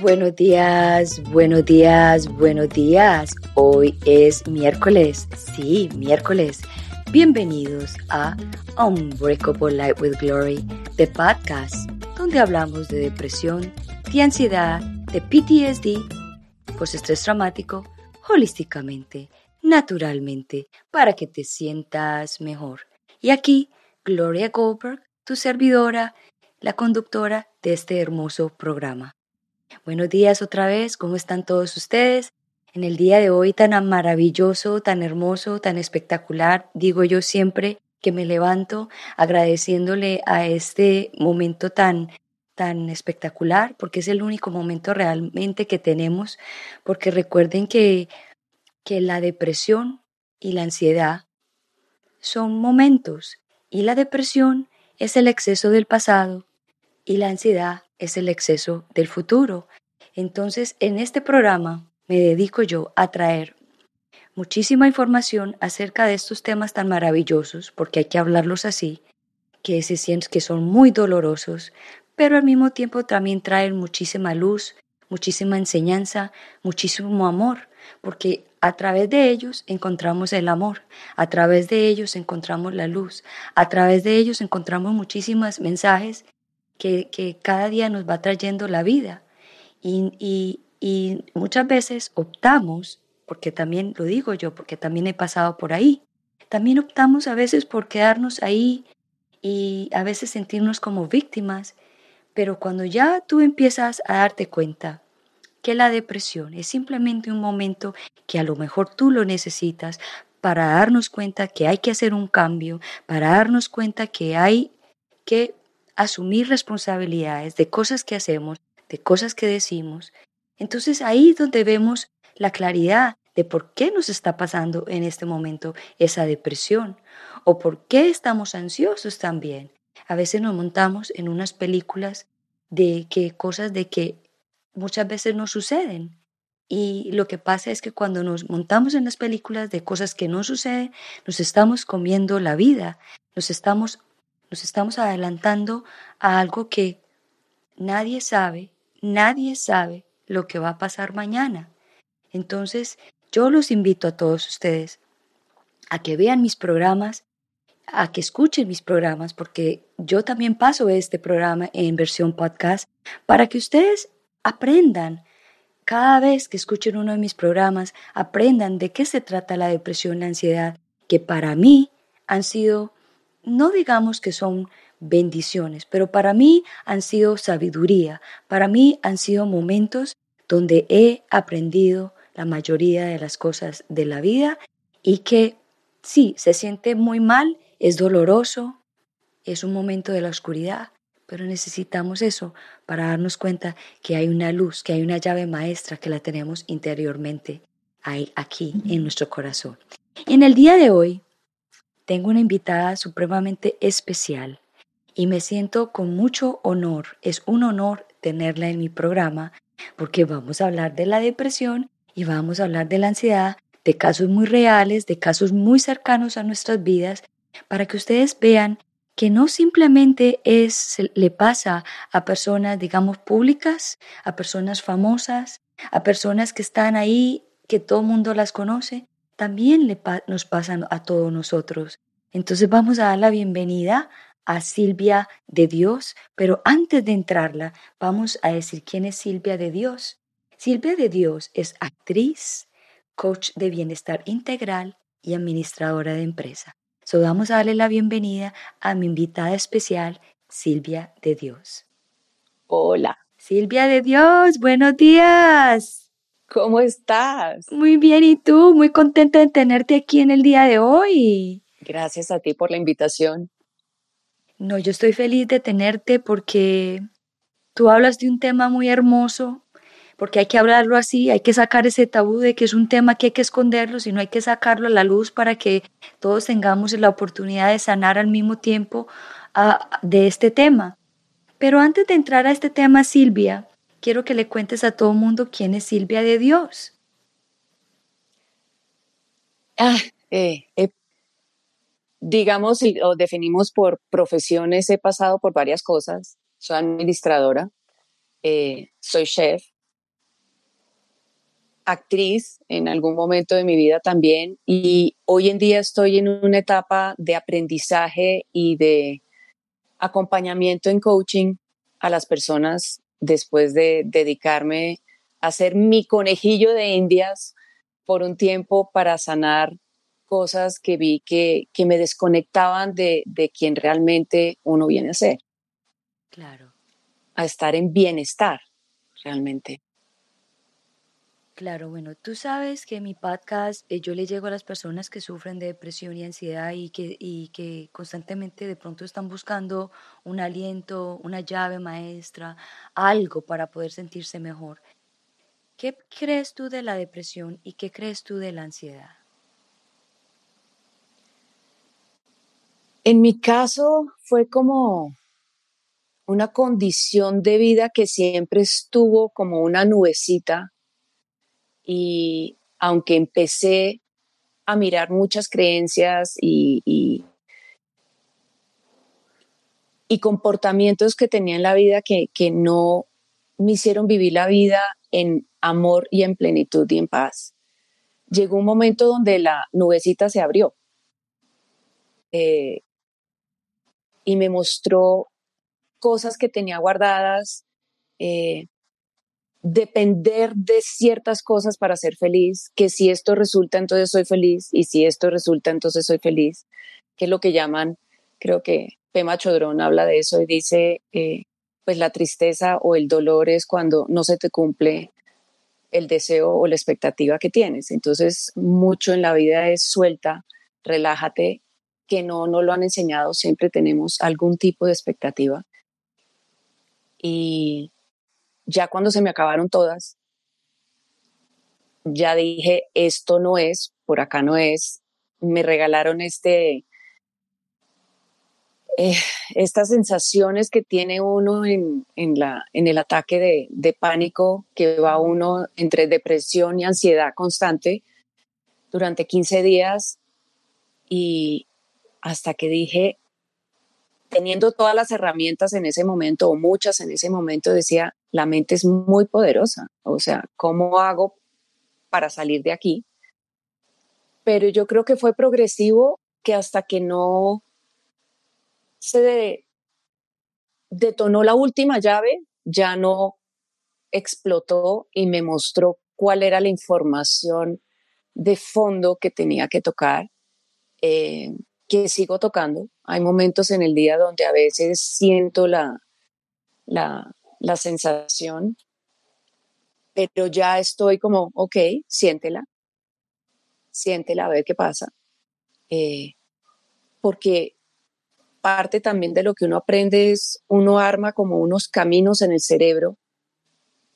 Buenos días, buenos días, buenos días. Hoy es miércoles, sí, miércoles. Bienvenidos a Unbreakable Light with Glory, de podcast, donde hablamos de depresión, de ansiedad, de PTSD, post-estrés traumático, holísticamente, naturalmente, para que te sientas mejor. Y aquí, Gloria Goldberg, tu servidora, la conductora de este hermoso programa. Buenos días otra vez, ¿cómo están todos ustedes? En el día de hoy tan maravilloso, tan hermoso, tan espectacular, digo yo siempre que me levanto agradeciéndole a este momento tan tan espectacular, porque es el único momento realmente que tenemos, porque recuerden que, que la depresión y la ansiedad son momentos, y la depresión es el exceso del pasado, y la ansiedad es el exceso del futuro. Entonces, en este programa me dedico yo a traer muchísima información acerca de estos temas tan maravillosos, porque hay que hablarlos así, que, se, que son muy dolorosos, pero al mismo tiempo también traen muchísima luz, muchísima enseñanza, muchísimo amor, porque a través de ellos encontramos el amor, a través de ellos encontramos la luz, a través de ellos encontramos muchísimos mensajes que, cada día nos va trayendo la vida. Y, y muchas veces optamos, porque también lo digo yo, porque también he pasado por ahí, también optamos a veces por quedarnos ahí y a veces sentirnos como víctimas pero cuando ya tú empiezas a darte cuenta que la depresión es simplemente un momento que a lo mejor tú lo necesitas para darnos cuenta que hay que hacer un cambio, para darnos cuenta que hay que asumir responsabilidades de cosas que hacemos, de cosas que decimos. Entonces ahí es donde vemos la claridad de por qué nos está pasando en este momento esa depresión o por qué estamos ansiosos también. A veces nos montamos en unas películas de que cosas de que muchas veces no suceden. Y lo que pasa es que cuando nos montamos en las películas de cosas que no suceden, nos estamos comiendo la vida, nos estamos, nos estamos adelantando a algo que nadie sabe, nadie sabe lo que va a pasar mañana. Entonces, yo los invito a todos ustedes a que vean mis programas, a que escuchen mis programas, porque yo también paso este programa en versión podcast para que ustedes aprendan. Cada vez que escuchen uno de mis programas, aprendan de qué se trata la depresión, la ansiedad, que para mí han sido, no digamos que son bendiciones, pero para mí han sido sabiduría, para mí han sido momentos donde he aprendido la mayoría de las cosas de la vida y que sí, se siente muy mal es doloroso, es un momento de la oscuridad, pero necesitamos eso para darnos cuenta que hay una luz, que hay una llave maestra que la tenemos interiormente ahí, aquí en nuestro corazón. En el día de hoy tengo una invitada supremamente especial y me siento con mucho honor. Es un honor tenerla en mi programa porque vamos a hablar de la depresión y vamos a hablar de la ansiedad, de casos muy reales, de casos muy cercanos a nuestras vidas para que ustedes vean que no simplemente es, le pasa a personas, digamos, públicas, a personas famosas, a personas que están ahí, que todo el mundo las conoce, también le nos pasan a todos nosotros. Entonces vamos a dar la bienvenida a Silvia de Dios, pero antes de entrarla, vamos a decir quién es Silvia de Dios. Silvia de Dios es actriz, coach de bienestar integral y administradora de empresa. So vamos a darle la bienvenida a mi invitada especial, Silvia de Dios. Hola. Silvia de Dios, buenos días. ¿Cómo estás? Muy bien, ¿y tú? Muy contenta de tenerte aquí en el día de hoy. Gracias a ti por la invitación. No, yo estoy feliz de tenerte porque tú hablas de un tema muy hermoso, porque hay que hablarlo así, hay que sacar ese tabú de que es un tema que hay que esconderlo, sino hay que sacarlo a la luz para que todos tengamos la oportunidad de sanar al mismo tiempo ah, de este tema. Pero antes de entrar a este tema, Silvia, quiero que le cuentes a todo el mundo quién es Silvia de Dios. Ah, eh, eh, digamos, o definimos por profesiones, he pasado por varias cosas. Soy administradora, eh, soy chef, actriz en algún momento de mi vida también y hoy en día estoy en una etapa de aprendizaje y de acompañamiento en coaching a las personas después de dedicarme a ser mi conejillo de indias por un tiempo para sanar cosas que vi que, que me desconectaban de, de quien realmente uno viene a ser. Claro. A estar en bienestar, realmente. Claro, bueno, tú sabes que mi podcast eh, yo le llego a las personas que sufren de depresión y ansiedad y que, y que constantemente de pronto están buscando un aliento, una llave maestra, algo para poder sentirse mejor. ¿Qué crees tú de la depresión y qué crees tú de la ansiedad? En mi caso fue como una condición de vida que siempre estuvo como una nubecita y aunque empecé a mirar muchas creencias y, y, comportamientos que tenía en la vida que, que no me hicieron vivir la vida en amor y en plenitud y en paz. Llegó un momento donde la nubecita se abrió eh, y me mostró cosas que tenía guardadas, eh, depender de ciertas cosas para ser feliz, que si esto resulta, entonces soy feliz, y si esto resulta, entonces soy feliz, que es lo que llaman, creo que Pema Chodrón habla de eso y dice, eh, pues la tristeza o el dolor es cuando no se te cumple el deseo o la expectativa que tienes. Entonces, mucho en la vida es suelta, relájate, que no no lo han enseñado, siempre tenemos algún tipo de expectativa. Y ya cuando se me acabaron todas, ya dije, esto no es, por acá no es. Me regalaron este, eh, estas sensaciones que tiene uno en, la, en el ataque de, de, pánico, que va uno entre depresión y ansiedad constante durante 15 días y hasta que dije, teniendo todas las herramientas en ese momento o muchas en ese momento, decía, la mente es muy poderosa. O sea, ¿cómo hago para salir de aquí? Pero yo creo que fue progresivo que hasta que no se detonó la última llave, ya no explotó y me mostró cuál era la información de fondo que tenía que tocar. Eh, que sigo tocando. Hay momentos en el día donde a veces siento la, la, la sensación, pero ya estoy como, ok, siéntela, siéntela, a ver qué pasa. Eh, porque parte también de lo que uno aprende es, uno arma como unos caminos en el cerebro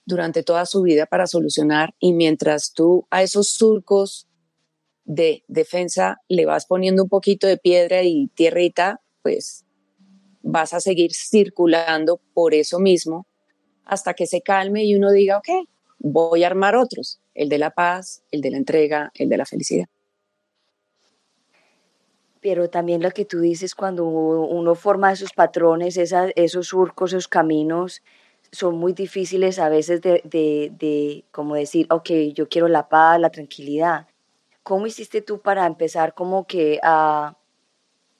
durante toda su vida para solucionar y mientras tú a esos surcos de defensa le vas poniendo un poquito de piedra y tierrita, pues vas a seguir circulando por eso mismo hasta que se calme y uno diga, ok, voy a armar otros, el de la paz, el de la entrega, el de la felicidad. Pero también lo que tú dices, cuando uno forma esos patrones, esos surcos, esos caminos, son muy difíciles a veces de, de, de, como decir, ok, yo quiero la paz, la tranquilidad, ¿Cómo hiciste tú para empezar como que a,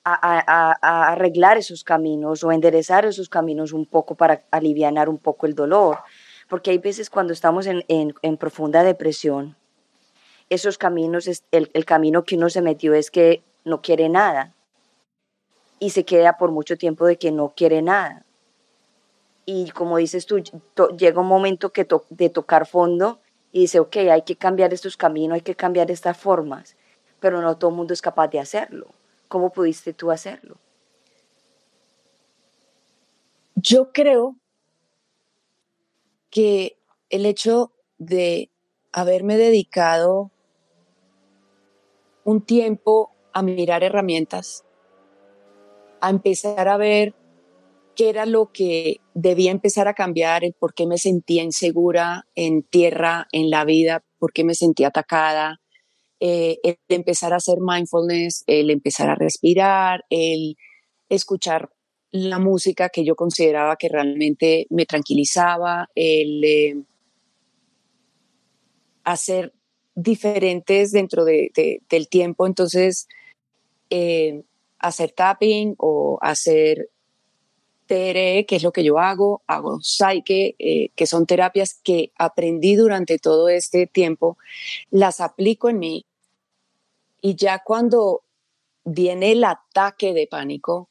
a, arreglar esos caminos o enderezar esos caminos un poco para aliviar un poco el dolor? Porque hay veces cuando estamos en, en, profunda depresión, esos caminos, el, el camino que uno se metió es que no quiere nada y se queda por mucho tiempo de que no quiere nada. Y como dices tú, llega un momento que de tocar fondo y dice, ok, hay que cambiar estos caminos, hay que cambiar estas formas, pero no todo el mundo es capaz de hacerlo. ¿Cómo pudiste tú hacerlo? Yo creo que el hecho de haberme dedicado un tiempo a mirar herramientas, a empezar a ver qué era lo que debía empezar a cambiar, el por qué me sentía insegura en tierra, en la vida, por qué me sentía atacada, eh, el empezar a hacer mindfulness, el empezar a respirar, el escuchar la música que yo consideraba que realmente me tranquilizaba, el, eh, hacer diferentes dentro de, del tiempo. Entonces, eh, hacer tapping o hacer TRE, que es lo que yo hago, hago Psyche, eh, que son terapias que aprendí durante todo este tiempo, las aplico en mí y ya cuando viene el ataque de pánico,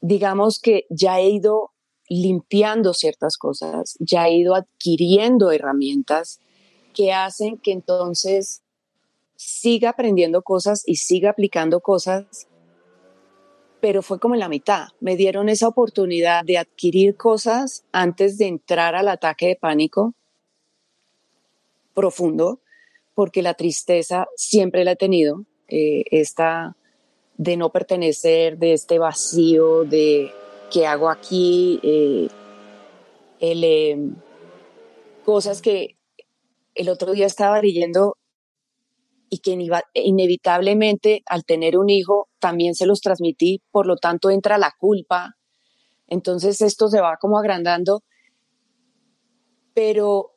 digamos que ya he ido limpiando ciertas cosas, ya he ido adquiriendo herramientas que hacen que entonces siga aprendiendo cosas y siga aplicando cosas, pero fue como en la mitad. Me dieron esa oportunidad de adquirir cosas antes de entrar al ataque de pánico profundo, porque la tristeza siempre la he tenido, eh, esta de no pertenecer, de este vacío, de qué hago aquí, eh, em, cosas que el otro día estaba leyendo y que inevitablemente al tener un hijo también se los transmití, por lo tanto entra la culpa, entonces esto se va como agrandando, pero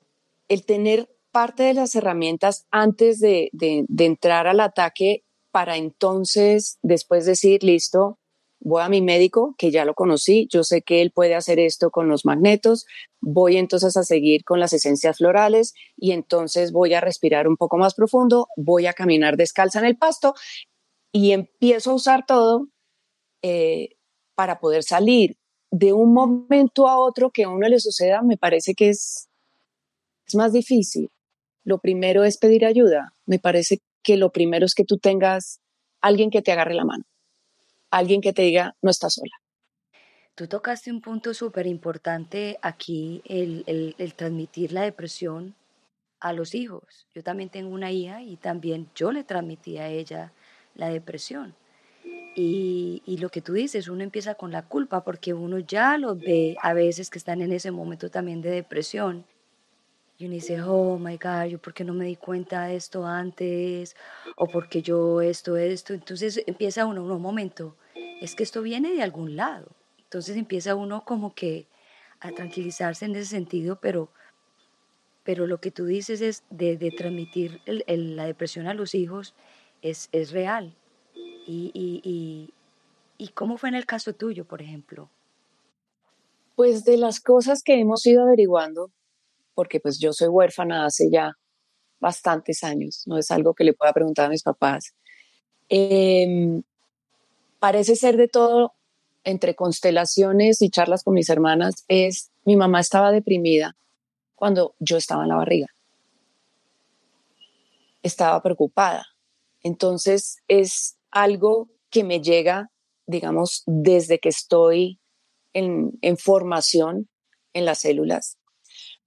el tener parte de las herramientas antes de, de entrar al ataque para entonces después decir, listo, voy a mi médico, que ya lo conocí, yo sé que él puede hacer esto con los magnetos, voy entonces a seguir con las esencias florales y entonces voy a respirar un poco más profundo, voy a caminar descalza en el pasto y empiezo a usar todo eh, para poder salir de un momento a otro que a uno le suceda, me parece que es, es más difícil. Lo primero es pedir ayuda. Me parece que lo primero es que tú tengas alguien que te agarre la mano alguien que te diga, no estás sola. Tú tocaste un punto súper importante aquí, el, el, transmitir la depresión a los hijos. Yo también tengo una hija y también yo le transmití a ella la depresión. Y, y, lo que tú dices, uno empieza con la culpa porque uno ya los ve a veces que están en ese momento también de depresión y uno dice, oh my God, yo por qué no me di cuenta de esto antes, o porque yo esto, esto. Entonces empieza uno, un momento, es que esto viene de algún lado. Entonces empieza uno como que a tranquilizarse en ese sentido, pero, pero lo que tú dices es de, transmitir la depresión a los hijos es, es real. Y, y, y cómo fue en el caso tuyo, por ejemplo? Pues de las cosas que hemos ido averiguando, porque pues yo soy huérfana hace ya bastantes años, no es algo que le pueda preguntar a mis papás. Em, parece ser de todo entre constelaciones y charlas con mis hermanas, es mi mamá estaba deprimida cuando yo estaba en la barriga. Estaba preocupada. Entonces es algo que me llega, digamos, desde que estoy en, en formación en las células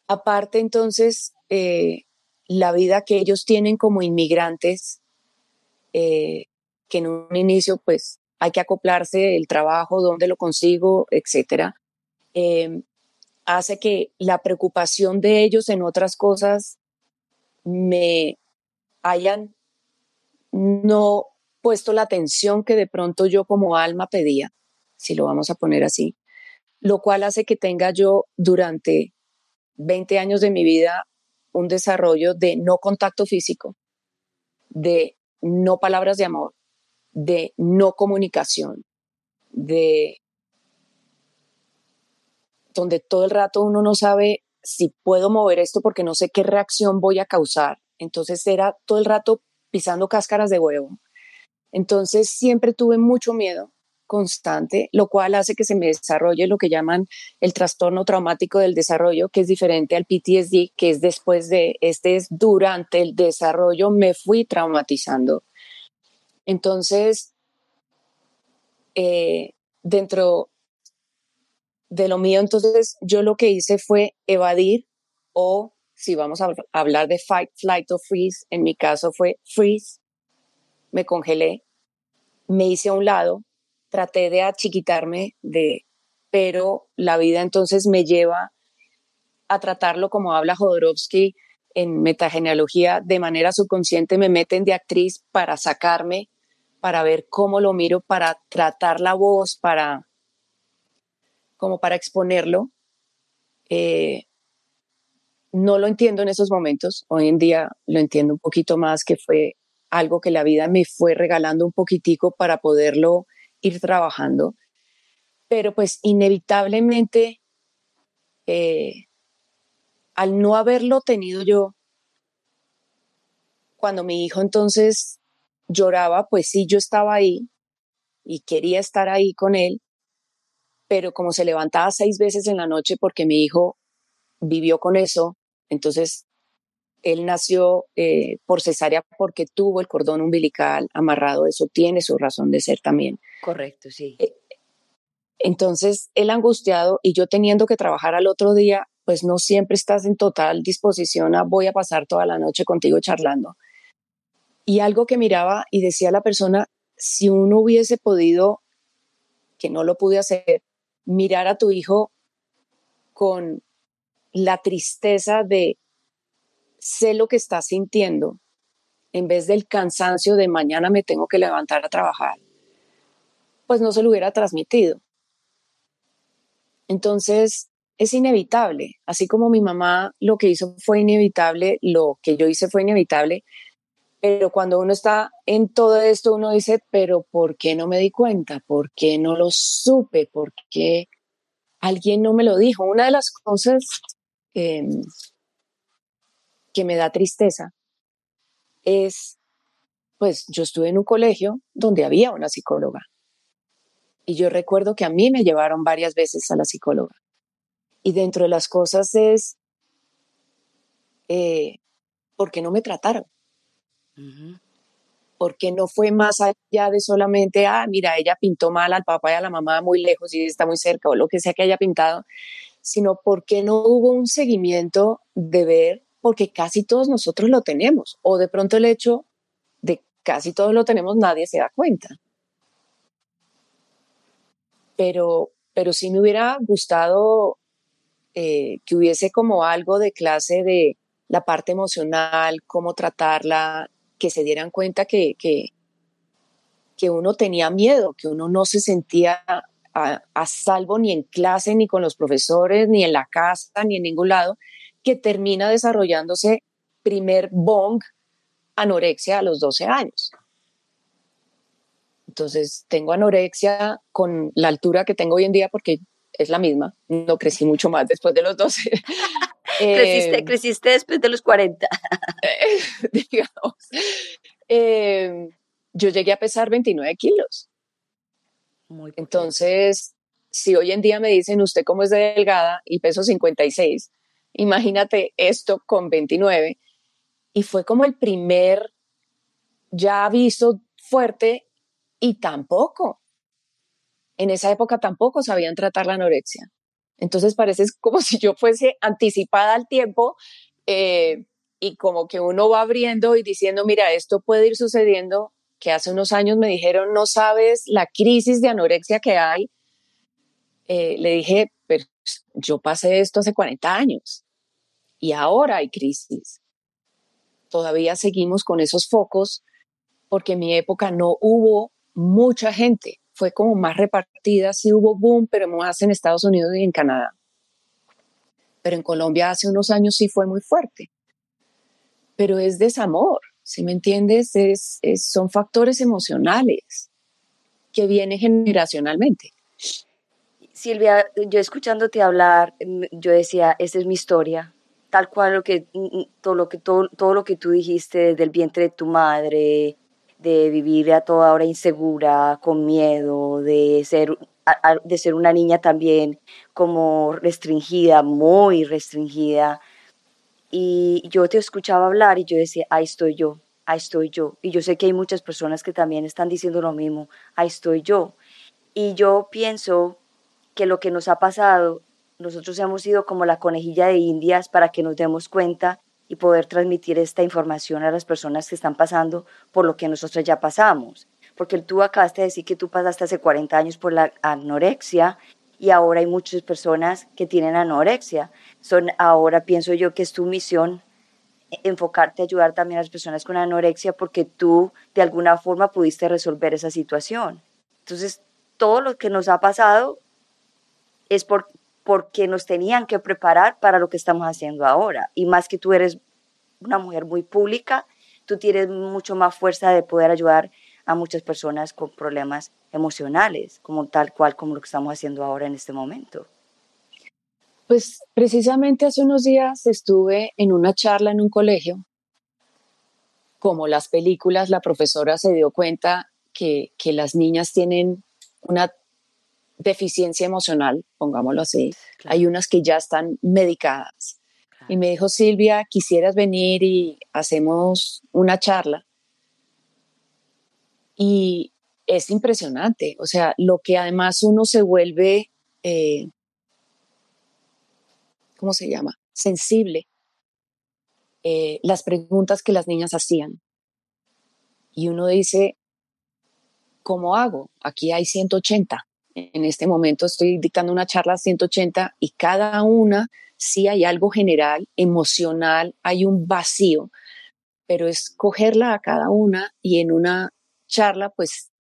Aparte, entonces, eh, la vida que ellos tienen como inmigrantes, eh, que en un inicio, pues, hay que acoplarse, el trabajo, dónde lo consigo, etcétera, em, hace que la preocupación de ellos en otras cosas me hayan no puesto la atención que de pronto yo como alma pedía, si lo vamos a poner así, lo cual hace que tenga yo durante 20 años de mi vida un desarrollo de no contacto físico, de no palabras de amor, de no comunicación, de donde todo el rato uno no sabe si puedo mover esto porque no sé qué reacción voy a causar. Entonces era todo el rato pisando cáscaras de huevo. Entonces siempre tuve mucho miedo constante, lo cual hace que se me desarrolle lo que llaman el trastorno traumático del desarrollo, que es diferente al PTSD, que es después de, este es durante el desarrollo, me fui traumatizando. Entonces, eh, dentro de lo mío, entonces yo lo que hice fue evadir o si vamos a hablar de fight, flight o freeze, en mi caso fue freeze, me congelé, me hice a un lado, traté de achiquitarme de, pero la vida entonces me lleva a tratarlo como habla Jodorowsky en metagenealogía, de manera subconsciente me meten de actriz para sacarme, para ver cómo lo miro, para tratar la voz, para como para exponerlo. Eh, no lo entiendo en esos momentos. Hoy en día lo entiendo un poquito más, que fue algo que la vida me fue regalando un poquitico para poderlo ir trabajando. Pero pues inevitablemente, eh, al no haberlo tenido yo, cuando mi hijo entonces lloraba, pues sí, yo estaba ahí y quería estar ahí con él, pero como se levantaba seis veces en la noche porque mi hijo vivió con eso, entonces él nació eh, por cesárea porque tuvo el cordón umbilical amarrado, eso tiene su razón de ser también. Correcto, sí. Eh, entonces, él angustiado y yo teniendo que trabajar al otro día, pues no siempre estás en total disposición a voy a pasar toda la noche contigo charlando. Y algo que miraba y decía la persona, si uno hubiese podido, que no lo pude hacer, mirar a tu hijo con la tristeza de sé lo que está sintiendo, en vez del cansancio de mañana me tengo que levantar a trabajar, pues no se lo hubiera transmitido. Entonces, es inevitable, así como mi mamá lo que hizo fue inevitable, lo que yo hice fue inevitable, pero cuando uno está en todo esto, uno dice, pero ¿por qué no me di cuenta? ¿Por qué no lo supe? ¿Por qué alguien no me lo dijo? Una de las cosas que me da tristeza es, pues yo estuve en un colegio donde había una psicóloga. Y yo recuerdo que a mí me llevaron varias veces a la psicóloga. Y dentro de las cosas es, eh, ¿por qué no me trataron? Porque no fue más allá de solamente, ah, mira, ella pintó mal al papá y a la mamá muy lejos y está muy cerca o lo que sea que haya pintado, sino porque no hubo un seguimiento de ver, porque casi todos nosotros lo tenemos, o de pronto el hecho de casi todos lo tenemos, nadie se da cuenta. Pero, pero sí me hubiera gustado eh, que hubiese como algo de clase de la parte emocional, cómo tratarla, que se dieran cuenta que, que, uno tenía miedo, que uno no se sentía a, salvo ni en clase, ni con los profesores, ni en la casa, ni en ningún lado, que termina desarrollándose primer bong anorexia a los 12 años. Entonces, tengo anorexia con la altura que tengo hoy en día porque es la misma, no crecí mucho más después de los 12. creciste, creciste después de los 40. digamos. Eh, yo llegué a pesar 29 kilos. Muy Entonces, si hoy en día me dicen, usted cómo es de delgada y peso 56, imagínate esto con 29. Y fue como el primer ya aviso fuerte y tampoco. En esa época tampoco sabían tratar la anorexia. Entonces parece como si yo fuese anticipada al tiempo eh, y como que uno va abriendo y diciendo, mira, esto puede ir sucediendo, que hace unos años me dijeron, no sabes la crisis de anorexia que hay. Eh, le dije, pero yo pasé esto hace 40 años y ahora hay crisis. Todavía seguimos con esos focos porque en mi época no hubo mucha gente fue como más repartida, sí hubo boom, pero más en Estados Unidos y en Canadá. Pero en Colombia hace unos años sí fue muy fuerte. Pero es desamor, si me entiendes, es, son factores emocionales que vienen generacionalmente. Silvia, yo escuchándote hablar, mm, yo decía, esta es mi historia, tal cual lo que, mm, mm, todo, lo que, todo, todo lo que tú dijiste del vientre de tu madre, de vivir a toda hora insegura, con miedo, de ser, de ser una niña también como restringida, muy restringida. Y yo te escuchaba hablar y yo decía, ahí estoy yo, ahí estoy yo. Y yo sé que hay muchas personas que también están diciendo lo mismo, ahí estoy yo. Y yo pienso que lo que nos ha pasado, nosotros hemos sido como la conejilla de indias para que nos demos cuenta y poder transmitir esta información a las personas que están pasando por lo que nosotros ya pasamos. Porque tú acabaste de decir que tú pasaste hace 40 años por la anorexia y ahora hay muchas personas que tienen anorexia. Son, ahora pienso yo que es tu misión enfocarte a ayudar también a las personas con anorexia porque tú de alguna forma pudiste resolver esa situación. Entonces, todo lo que nos ha pasado es por porque nos tenían que preparar para lo que estamos haciendo ahora. Y más que tú eres una mujer muy pública, tú tienes mucho más fuerza de poder ayudar a muchas personas con problemas emocionales, como tal cual como lo que estamos haciendo ahora en este momento. Pues precisamente hace unos días estuve en una charla en un colegio. Como las películas, la profesora se dio cuenta que, que las niñas tienen una deficiencia emocional, pongámoslo así. Hay unas que ya están medicadas. Y me dijo, Silvia, quisieras venir y hacemos una charla. Y es impresionante, o sea, lo que además uno se vuelve, eh, ¿cómo se llama? Sensible. Eh, las preguntas que las niñas hacían. Y uno dice, ¿cómo hago? Aquí hay 180. En este momento estoy dictando una charla 180 y cada una sí hay algo general, emocional, hay un vacío, pero es cogerla a cada una y en una charla, pues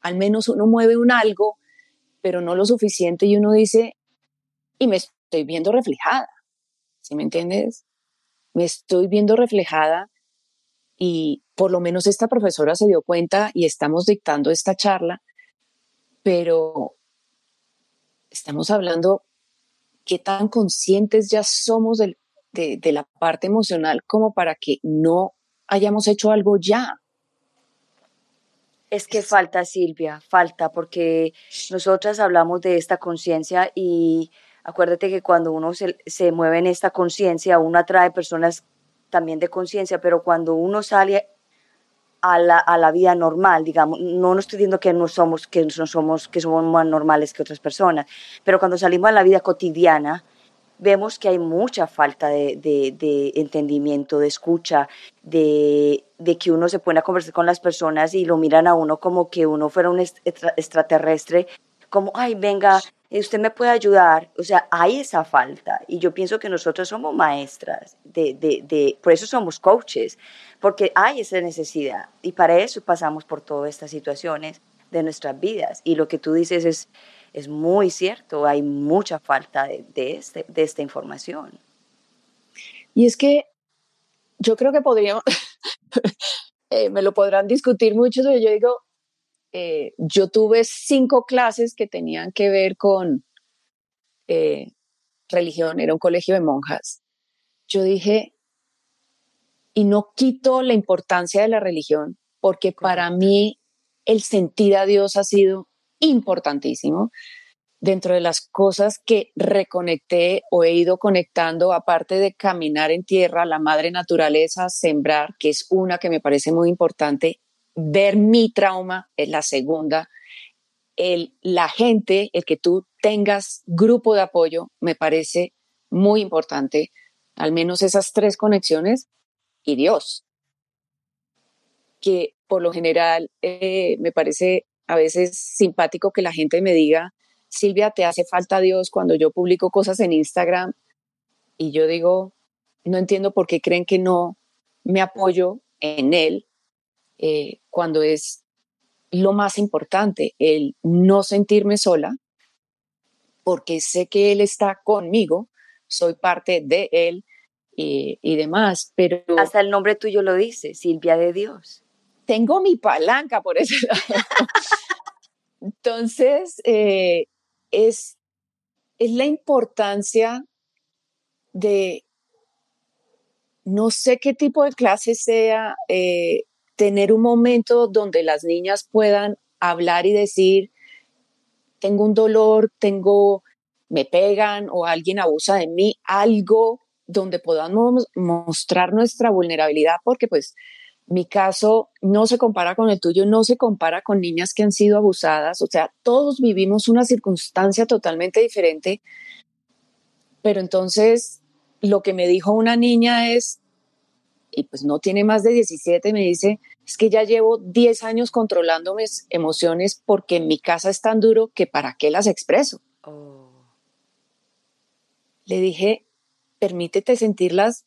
al menos uno mueve un algo, pero no lo suficiente y uno dice, y me estoy viendo reflejada, ¿sí me entiendes? Me estoy viendo reflejada y por lo menos esta profesora se dio cuenta y estamos dictando esta charla, pero estamos hablando qué tan conscientes ya somos de, de la parte emocional como para que no hayamos hecho algo ya. Es que falta, Silvia, falta, porque nosotras hablamos de esta conciencia y acuérdate que cuando uno se, se mueve en esta conciencia, uno atrae personas también de conciencia, pero cuando uno sale a la, a la, vida normal, digamos, no, no estoy diciendo que no somos, que no somos, que somos más normales que otras personas, pero cuando salimos a la vida cotidiana, vemos que hay mucha falta de, de, entendimiento, de escucha, de, de, que uno se pone a conversar con las personas y lo miran a uno como que uno fuera un extraterrestre, como, ay, venga, usted me puede ayudar. O sea, hay esa falta. Y yo pienso que nosotros somos maestras, de, de, por eso somos coaches, porque hay esa necesidad. Y para eso pasamos por todas estas situaciones de nuestras vidas. Y lo que tú dices es es muy cierto, hay mucha falta de, este, de esta información. Y es que yo creo que podríamos, eh, me lo podrán discutir mucho, pero yo digo, eh, yo tuve cinco clases que tenían que ver con eh, religión, era un colegio de monjas. Yo dije, y no quito la importancia de la religión, porque para mí el sentir a Dios ha sido importantísimo. Dentro de las cosas que reconecté o he ido conectando, aparte de caminar en tierra, la madre naturaleza, sembrar, que es una que me parece muy importante, ver mi trauma es la segunda. El, la gente, el que tú tengas grupo de apoyo, me parece muy importante. Al menos esas tres conexiones y Dios, que por lo general eh, me parece a veces simpático que la gente me diga, Silvia, te hace falta Dios cuando yo publico cosas en Instagram y yo digo, no entiendo por qué creen que no me apoyo en Él eh, cuando es lo más importante, el no sentirme sola, porque sé que Él está conmigo, soy parte de Él y, y demás, pero... Hasta el nombre tuyo lo dice, Silvia de Dios tengo mi palanca por ese lado. Entonces, eh, es, es la importancia de, no sé qué tipo de clase sea, eh, tener un momento donde las niñas puedan hablar y decir, tengo un dolor, tengo, me pegan o alguien abusa de mí, algo donde podamos mostrar nuestra vulnerabilidad, porque pues mi caso no se compara con el tuyo, no se compara con niñas que han sido abusadas, o sea, todos vivimos una circunstancia totalmente diferente, pero entonces lo que me dijo una niña es, y pues no tiene más de 17, me dice, es que ya llevo 10 años controlando mis emociones porque en mi casa es tan duro que para qué las expreso. Oh. Le dije, permítete sentirlas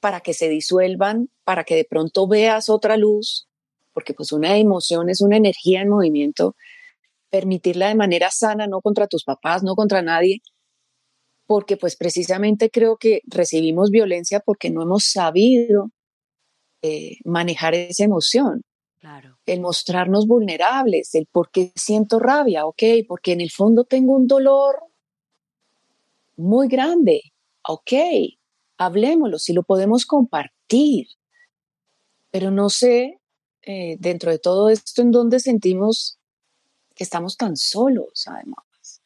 para que se disuelvan, para que de pronto veas otra luz, porque pues una emoción es una energía en movimiento, permitirla de manera sana, no contra tus papás, no contra nadie, porque pues precisamente creo que recibimos violencia porque no hemos sabido eh, manejar esa emoción. Claro. El mostrarnos vulnerables, el por qué siento rabia, ok, porque en el fondo tengo un dolor muy grande, ok, hablemoslo, si lo podemos compartir. Pero no sé, eh, dentro de todo esto, en dónde sentimos que estamos tan solos, además.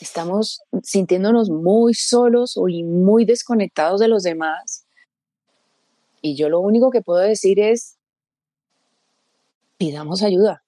Estamos sintiéndonos muy solos y muy desconectados de los demás. Y yo lo único que puedo decir es, pidamos ayuda.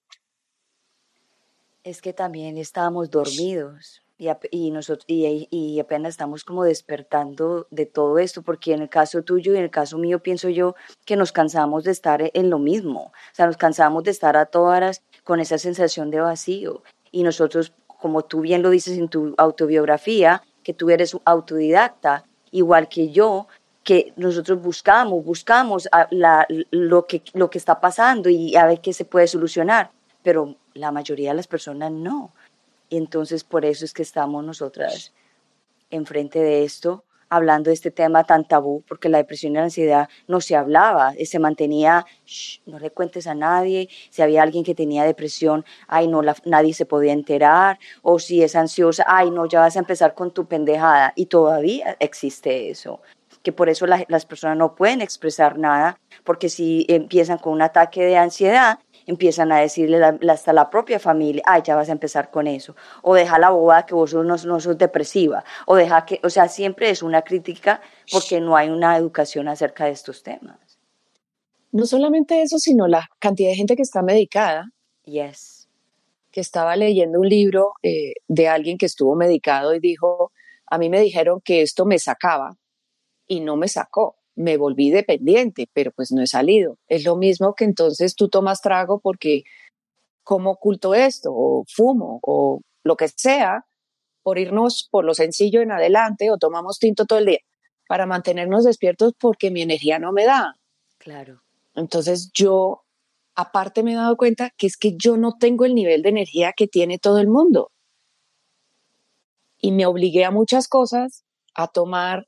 Es que también estábamos dormidos y, nosotros, y, apenas estamos como despertando de todo esto, porque en el caso tuyo y en el caso mío pienso yo que nos cansamos de estar en lo mismo, o sea, nos cansamos de estar a todas horas con esa sensación de vacío. Y nosotros, como tú bien lo dices en tu autobiografía, que tú eres autodidacta, igual que yo, que nosotros buscamos, buscamos lo, que, lo que está pasando y a ver qué se puede solucionar, pero la mayoría de las personas no. Entonces por eso es que estamos nosotras enfrente de esto, hablando de este tema tan tabú, porque la depresión y la ansiedad no se hablaba, se mantenía, no le cuentes a nadie, si había alguien que tenía depresión, ay no, nadie se podía enterar, o si es ansiosa, ay no, ya vas a empezar con tu pendejada, y todavía existe eso que por eso las personas no pueden expresar nada, porque si empiezan con un ataque de ansiedad, empiezan a decirle hasta la propia familia, ay, ya vas a empezar con eso, o deja la boba que vos no, no sos depresiva, o deja que, o sea, siempre es una crítica porque no hay una educación acerca de estos temas. No solamente eso, sino la cantidad de gente que está medicada. Yes. Que estaba leyendo un libro eh, de alguien que estuvo medicado y dijo, a mí me dijeron que esto me sacaba y no me sacó me volví dependiente, pero pues no he salido. Es lo mismo que entonces tú tomas trago porque ¿cómo oculto esto? O fumo o lo que sea por irnos por lo sencillo en adelante o tomamos tinto todo el día para mantenernos despiertos porque mi energía no me da. Claro. Entonces yo aparte me he dado cuenta que es que yo no tengo el nivel de energía que tiene todo el mundo. Y me obligué a muchas cosas, a tomar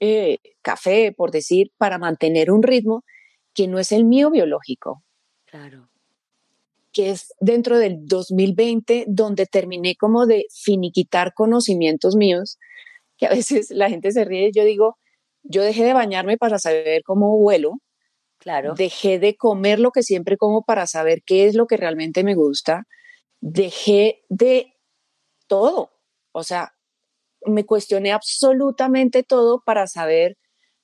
eh, café, por decir, para mantener un ritmo que no es el mío biológico. Claro. Que es dentro del 2020 donde terminé como de finiquitar conocimientos míos, que a veces la gente se ríe. Yo digo, yo dejé de bañarme para saber cómo vuelo. Claro. Dejé de comer lo que siempre como para saber qué es lo que realmente me gusta. Dejé de todo. O sea, me cuestioné absolutamente todo para saber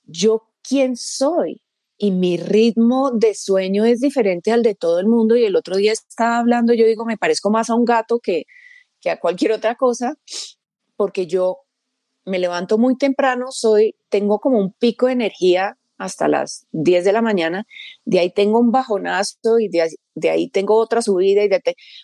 yo quién soy. Y mi ritmo de sueño es diferente al de todo el mundo. Y el otro día estaba hablando, yo digo, me parezco más a un gato que, que a cualquier otra cosa, porque yo me levanto muy temprano, soy, tengo como un pico de energía hasta las 10 de la mañana, de ahí tengo un bajonazo y de, ahí tengo otra subida y de,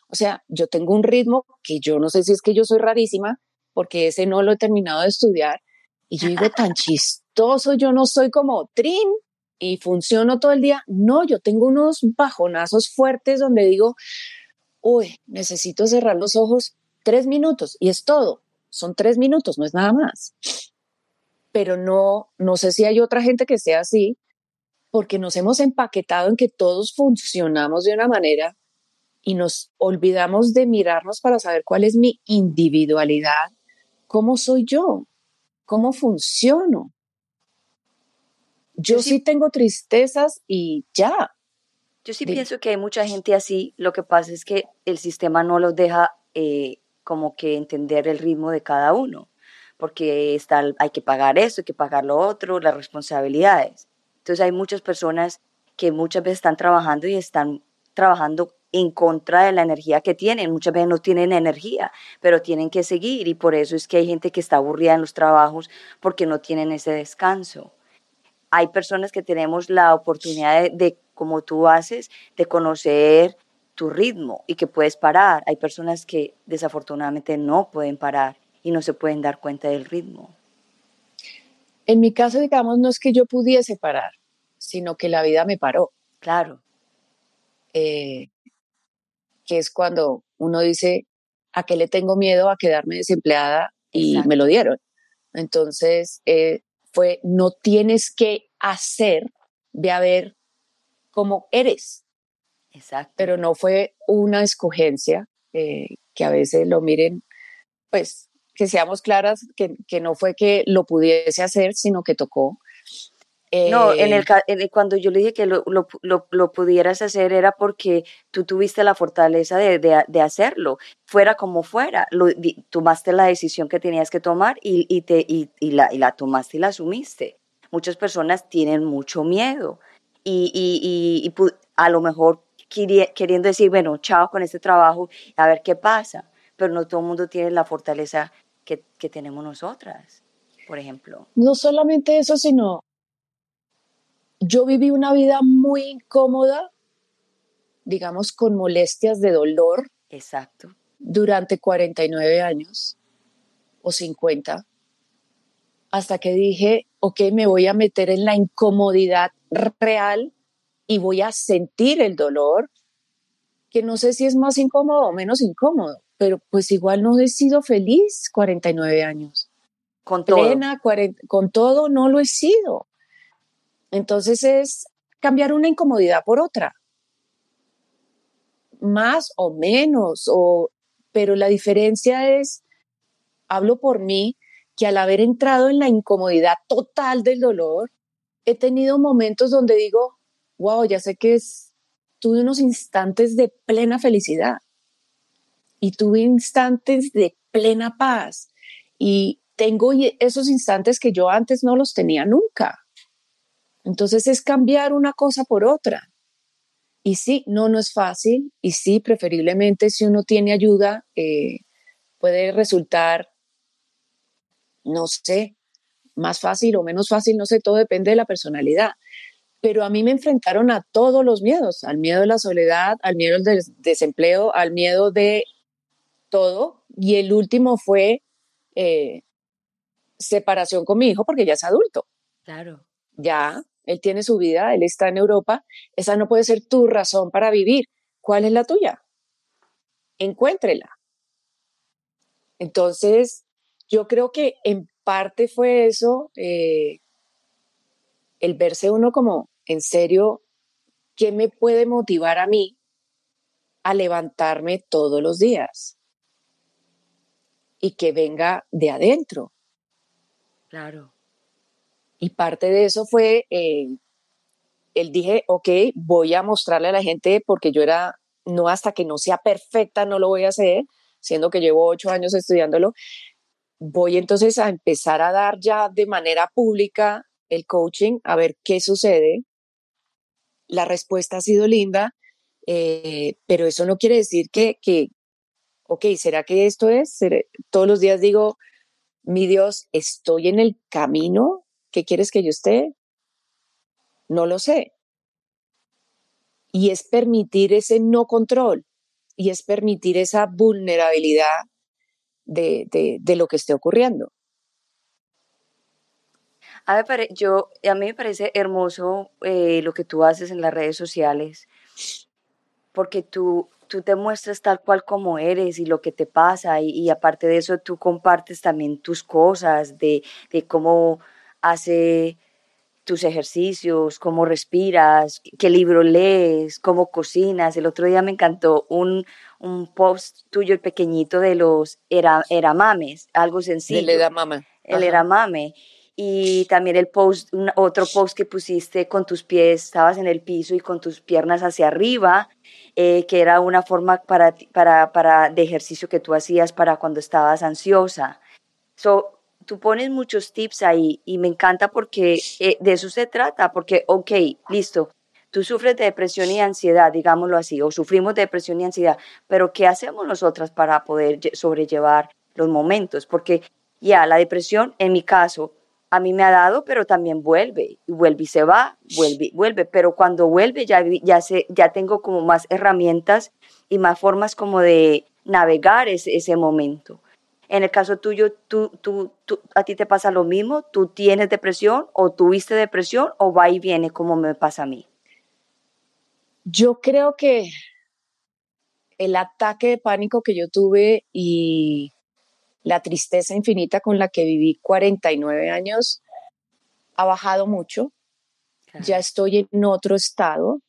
o sea, yo tengo un ritmo que yo no sé si es que yo soy rarísima, porque ese no lo he terminado de estudiar. Y yo digo, tan chistoso, yo no soy como Trin y funciono todo el día. No, yo tengo unos bajonazos fuertes donde digo, uy, necesito cerrar los ojos tres minutos y es todo. Son tres minutos, no es nada más. Pero no, no sé si hay otra gente que sea así, porque nos hemos empaquetado en que todos funcionamos de una manera y nos olvidamos de mirarnos para saber cuál es mi individualidad ¿Cómo soy yo? ¿Cómo funciono? Yo, sí, tengo tristezas y ya. Yo sí pienso que hay mucha gente así. Lo que pasa es que el sistema no los deja eh, como que entender el ritmo de cada uno, porque está, hay que pagar esto, hay que pagar lo otro, las responsabilidades. Entonces hay muchas personas que muchas veces están trabajando y están trabajando en contra de la energía que tienen. Muchas veces no tienen energía, pero tienen que seguir y por eso es que hay gente que está aburrida en los trabajos porque no tienen ese descanso. Hay personas que tenemos la oportunidad de, como tú haces, de conocer tu ritmo y que puedes parar. Hay personas que desafortunadamente no pueden parar y no se pueden dar cuenta del ritmo. En mi caso, digamos, no es que yo pudiese parar, sino que la vida me paró. Claro. Eh, que es cuando uno dice, ¿a qué le tengo miedo? A quedarme desempleada y me lo dieron. Entonces, eh, fue, no tienes que hacer, ve a ver cómo eres. Exacto. Pero no fue una escogencia, eh, que a veces lo miren, pues que seamos claras, que, que, no fue que lo pudiese hacer, sino que tocó no, en el, eh, cuando yo le dije que lo, lo, lo, pudieras hacer era porque tú tuviste la fortaleza de, de, hacerlo, fuera como fuera, lo, tomaste la decisión que tenías que tomar y, y te, y, y, la, y la tomaste y la asumiste. Muchas personas tienen mucho miedo y, y a lo mejor queriendo decir, bueno, chao con este trabajo, a ver qué pasa, pero no todo el mundo tiene la fortaleza que, que tenemos nosotras, por ejemplo. No solamente eso, sino yo viví una vida muy incómoda, digamos, con molestias de dolor. Exacto. Durante 49 años o 50, hasta que dije, ok, me voy a meter en la incomodidad real y voy a sentir el dolor, que no sé si es más incómodo o menos incómodo, pero pues igual no he sido feliz 49 años. Con todo. con todo no lo he sido. Entonces es cambiar una incomodidad por otra. Más o menos, o, pero la diferencia es, hablo por mí, que al haber entrado en la incomodidad total del dolor, he tenido momentos donde digo, wow, ya sé que es, tuve unos instantes de plena felicidad y tuve instantes de plena paz y tengo esos instantes que yo antes no los tenía nunca. Entonces es cambiar una cosa por otra. Y sí, no, no es fácil. Y sí, preferiblemente si uno tiene ayuda, eh, puede resultar, no sé, más fácil o menos fácil, no sé, todo depende de la personalidad. Pero a mí me enfrentaron a todos los miedos, al miedo de la soledad, al miedo del desempleo, al miedo de todo. Y el último fue eh, separación con mi hijo porque ya es adulto. Claro. Ya, él tiene su vida, él está en Europa, esa no puede ser tu razón para vivir. ¿Cuál es la tuya? Encuéntrela. Entonces, yo creo que en parte fue eso, eh, el verse uno como, en serio, ¿qué me puede motivar a mí a levantarme todos los días? Y que venga de adentro. Claro. Y parte de eso fue, eh, él dije, ok, voy a mostrarle a la gente porque yo era, no hasta que no sea perfecta, no lo voy a hacer, siendo que llevo ocho años estudiándolo. Voy entonces a empezar a dar ya de manera pública el coaching, a ver qué sucede. La respuesta ha sido linda, eh, pero eso no quiere decir que, que, ok, ¿será que esto es? Todos los días digo, mi Dios, estoy en el camino ¿Qué quieres que yo esté? No lo sé. Y es permitir ese no control y es permitir esa vulnerabilidad de, lo que esté ocurriendo. A mí, yo, a mí me parece hermoso eh, lo que tú haces en las redes sociales, porque tú, tú te muestras tal cual como eres y lo que te pasa, y, aparte de eso tú compartes también tus cosas, de, de cómo hace tus ejercicios, cómo respiras, qué libro lees, cómo cocinas. El otro día me encantó un, un post tuyo pequeñito de los era, eramames, algo sencillo. El edamame. El eramame. Y también el post, otro post que pusiste con tus pies, estabas en el piso y con tus piernas hacia arriba, eh, que era una forma para, para, para, de ejercicio que tú hacías para cuando estabas ansiosa. So, tú pones muchos tips ahí y me encanta porque eh, de eso se trata, porque, ok, listo, tú sufres de depresión y ansiedad, digámoslo así, o sufrimos de depresión y ansiedad, pero ¿qué hacemos nosotras para poder sobrellevar los momentos? Porque ya, la depresión, en mi caso, a mí me ha dado, pero también vuelve, y vuelve y se va, vuelve, vuelve, pero cuando vuelve ya, ya, sé, ya tengo como más herramientas y más formas como de navegar ese, ese momento. En el caso tuyo, tú, tú, ¿a ti te pasa lo mismo? ¿Tú tienes depresión o tuviste depresión o va y viene como me pasa a mí? Yo creo que el ataque de pánico que yo tuve y la tristeza infinita con la que viví 49 años ha bajado mucho. Ya estoy en otro estado.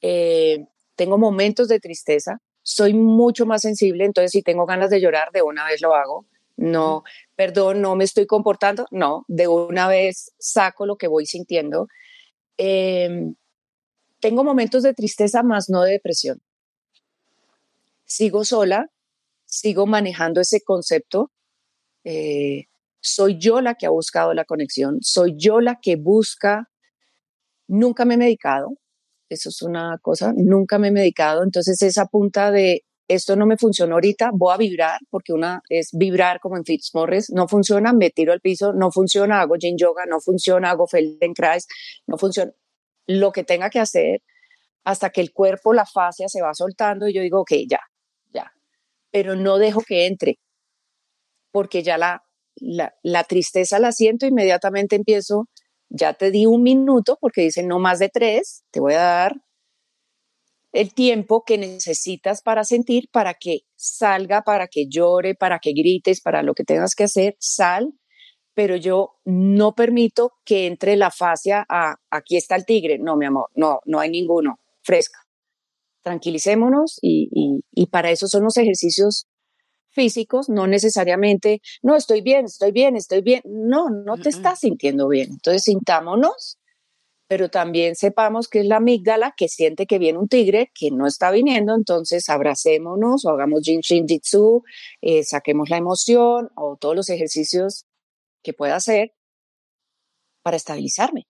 Eh, tengo momentos de tristeza. Soy mucho más sensible, entonces si tengo ganas de llorar, de una vez lo hago. No, perdón, no me estoy comportando. No, de una vez saco lo que voy sintiendo. Em, tengo momentos de tristeza, más no de depresión. Sigo sola, sigo manejando ese concepto. Eh, soy yo la que ha buscado la conexión, soy yo la que busca. Nunca me he medicado, eso es una cosa, nunca me he medicado, entonces esa punta de esto no me funcionó ahorita, voy a vibrar, porque una es vibrar como en Fitzmorris, no funciona, me tiro al piso, no funciona, hago yin yoga, no funciona, hago Feldenkrais, no funciona. Lo que tenga que hacer hasta que el cuerpo, la fascia se va soltando y yo digo, ok, ya, ya. Pero no dejo que entre, porque ya la, la, la tristeza la siento, inmediatamente empiezo, ya te di un minuto, porque dicen no más de tres, te voy a dar el tiempo que necesitas para sentir, para que salga, para que llore, para que grites, para lo que tengas que hacer, sal, pero yo no permito que entre la fascia a aquí está el tigre. No, mi amor, no, no hay ninguno, fresca. Tranquilicémonos y, y, para eso son los ejercicios físicos, no necesariamente, no, estoy bien, estoy bien, estoy bien. No, no te estás sintiendo bien. Entonces, sintámonos pero también sepamos que es la amígdala que siente que viene un tigre que no está viniendo, entonces abracémonos o hagamos Jin Shin Jitsu, eh, saquemos la emoción o todos los ejercicios que pueda hacer para estabilizarme,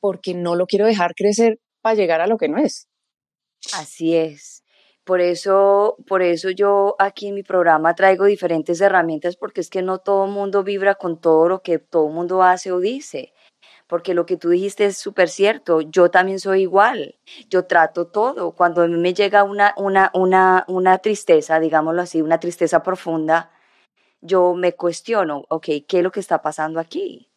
porque no lo quiero dejar crecer para llegar a lo que no es. Así es. Por eso, por eso yo aquí en mi programa traigo diferentes herramientas porque es que no todo el mundo vibra con todo lo que todo el mundo hace o dice porque lo que tú dijiste es súper cierto. Yo también soy igual. Yo trato todo. Cuando a mí me llega una, una, una, una tristeza, digámoslo así, una tristeza profunda, yo me cuestiono, ok, ¿qué es lo que está pasando aquí?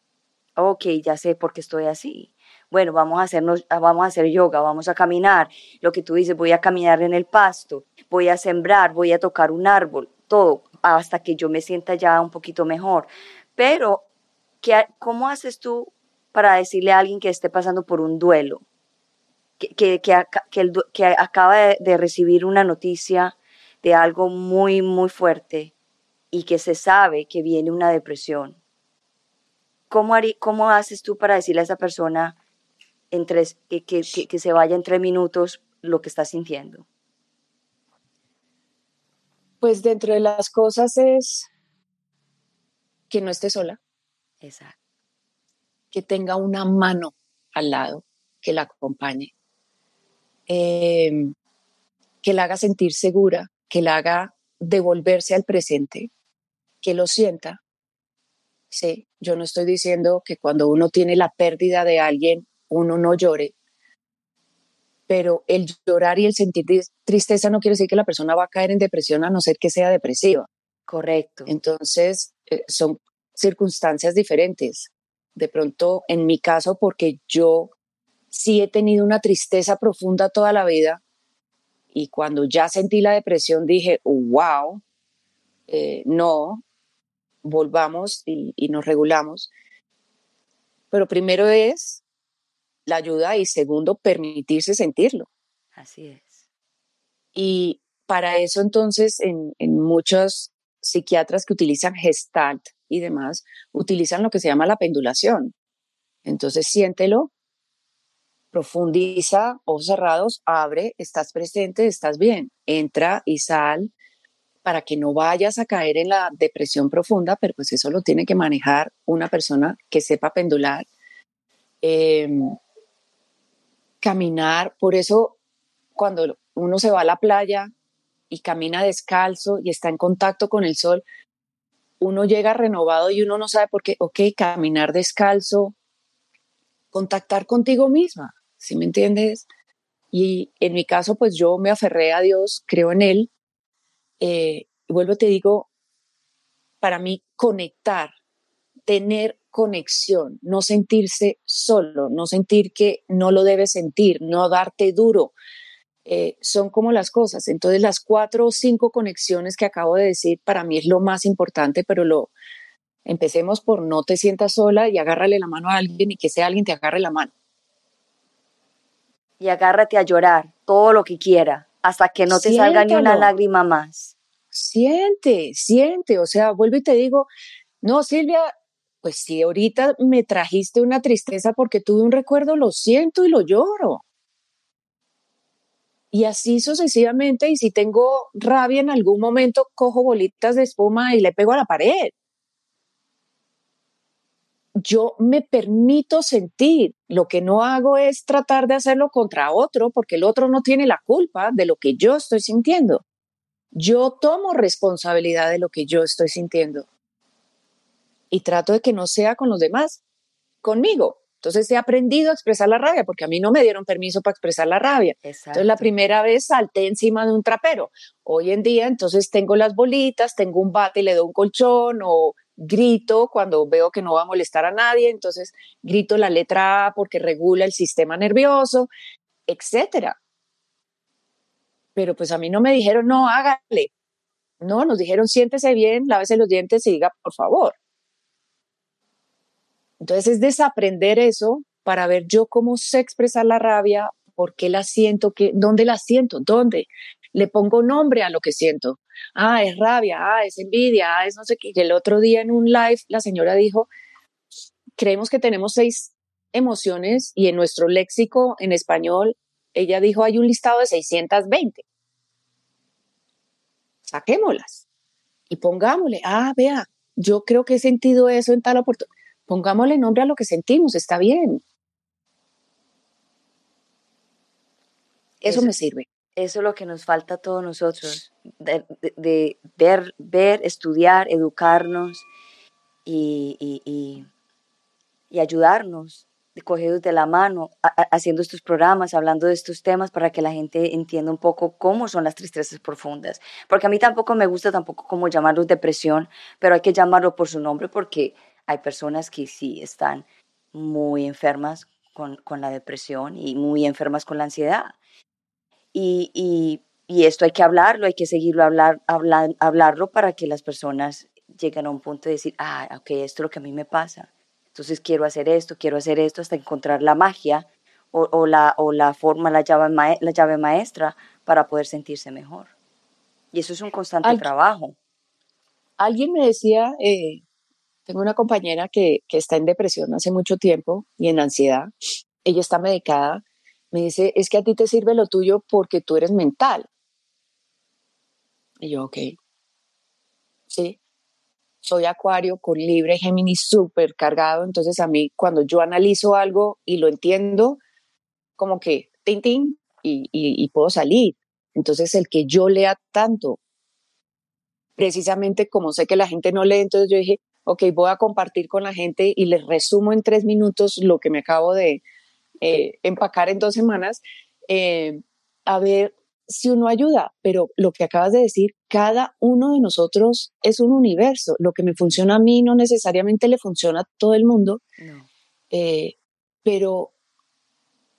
Ok, ya sé por qué estoy así. Bueno, vamos a, hacernos, vamos a hacer yoga, vamos a caminar. Lo que tú dices, voy a caminar en el pasto, voy a sembrar, voy a tocar un árbol, todo, hasta que yo me sienta ya un poquito mejor. Pero, ¿qué, ¿cómo haces tú para decirle a alguien que esté pasando por un duelo, que, que, que, acaba de, recibir una noticia de algo muy, muy fuerte y que se sabe que viene una depresión. ¿Cómo, cómo haces tú para decirle a esa persona que, que se vaya en tres minutos lo que está sintiendo? Pues dentro de las cosas es que no esté sola. Exacto que tenga una mano al lado que la acompañe, em, que la haga sentir segura, que la haga devolverse al presente, que lo sienta. Sí, yo no estoy diciendo que cuando uno tiene la pérdida de alguien, uno no llore, pero el llorar y el sentir tristeza no quiere decir que la persona va a caer en depresión a no ser que sea depresiva. Correcto. Entonces, eh, son circunstancias diferentes de pronto en mi caso, porque yo sí he tenido una tristeza profunda toda la vida y cuando ya sentí la depresión dije, wow, eh, no, volvamos y, y nos regulamos. Pero primero es la ayuda y segundo, permitirse sentirlo. Así es. Y para eso entonces en, en muchos psiquiatras que utilizan gestalt y demás, utilizan lo que se llama la pendulación. Entonces siéntelo, profundiza, ojos cerrados, abre, estás presente, estás bien, entra y sal para que no vayas a caer en la depresión profunda, pero pues eso lo tiene que manejar una persona que sepa pendular. Em, caminar, por eso cuando uno se va a la playa y camina descalzo y está en contacto con el sol, uno llega renovado y uno no sabe por qué, ok, caminar descalzo, contactar contigo misma, ¿sí me entiendes? Y en mi caso, pues yo me aferré a Dios, creo en Él. Eh, y vuelvo, te digo, para mí conectar, tener conexión, no sentirse solo, no sentir que no lo debes sentir, no darte duro, eh, son como las cosas. Entonces las cuatro o cinco conexiones que acabo de decir para mí es lo más importante, pero lo empecemos por no te sientas sola y agárrale la mano a alguien y que sea alguien te agarre la mano. Y agárrate a llorar todo lo que quiera hasta que no te salga ni una lágrima más. Siente, siente, o sea, vuelvo y te digo, no, Silvia, pues si ahorita me trajiste una tristeza porque tuve un recuerdo, lo siento y lo lloro. Y así sucesivamente, y si tengo rabia en algún momento, cojo bolitas de espuma y le pego a la pared. Yo me permito sentir, lo que no hago es tratar de hacerlo contra otro, porque el otro no tiene la culpa de lo que yo estoy sintiendo. Yo tomo responsabilidad de lo que yo estoy sintiendo y trato de que no sea con los demás, conmigo. Entonces he aprendido a expresar la rabia porque a mí no me dieron permiso para expresar la rabia. Entonces la primera vez salté encima de un trapero. Hoy en día entonces tengo las bolitas, tengo un bate y le doy un colchón o grito cuando veo que no va a molestar a nadie, entonces grito la letra A porque regula el sistema nervioso, etcétera. Pero pues a mí no me dijeron, no, hágale. No, nos dijeron, siéntese bien, lávese los dientes y diga, por favor. Entonces es desaprender eso para ver yo cómo sé expresar la rabia, por qué la siento, qué, dónde la siento, dónde. Le pongo nombre a lo que siento. Ah, es rabia, ah, es envidia, ah, es no sé qué. El otro día en un live la señora dijo, creemos que tenemos seis emociones y en nuestro léxico en español, ella dijo, hay un listado de 620. Saquémoslas y pongámosle, ah, vea, yo creo que he sentido eso en tal oportunidad Pongámosle nombre a lo que sentimos, está bien. Eso, me sirve. Eso es lo que nos falta a todos nosotros, de, ver, ver, estudiar, educarnos y, y, y, ayudarnos, cogidos de la mano, haciendo estos programas, hablando de estos temas para que la gente entienda un poco cómo son las tristezas profundas. Porque a mí tampoco me gusta tampoco cómo llamarlos depresión, pero hay que llamarlo por su nombre porque hay personas que sí están muy enfermas con, la depresión y muy enfermas con la ansiedad. Y, y, esto hay que hablarlo, hay que seguirlo hablar, hablar, hablarlo para que las personas lleguen a un punto de decir, ah, ok, esto es lo que a mí me pasa. Entonces quiero hacer esto, quiero hacer esto hasta encontrar la magia o, la, o la forma, la llave, la llave maestra para poder sentirse mejor. Y eso es un constante trabajo. Alguien me decía, eh, tengo una compañera que, está en depresión hace mucho tiempo y en ansiedad. Ella está medicada. Me dice, es que a ti te sirve lo tuyo porque tú eres mental. Y yo, ok. Sí. Soy acuario con libre Géminis súper cargado. Entonces a mí cuando yo analizo algo y lo entiendo, como que, tin, tin, y, y puedo salir. Entonces el que yo lea tanto precisamente como sé que la gente no lee, entonces yo dije, ok, voy a compartir con la gente y les resumo en tres minutos lo que me acabo de eh, empacar en dos semanas, eh, a ver si uno ayuda, pero lo que acabas de decir, cada uno de nosotros es un universo, lo que me funciona a mí no necesariamente le funciona a todo el mundo, eh, pero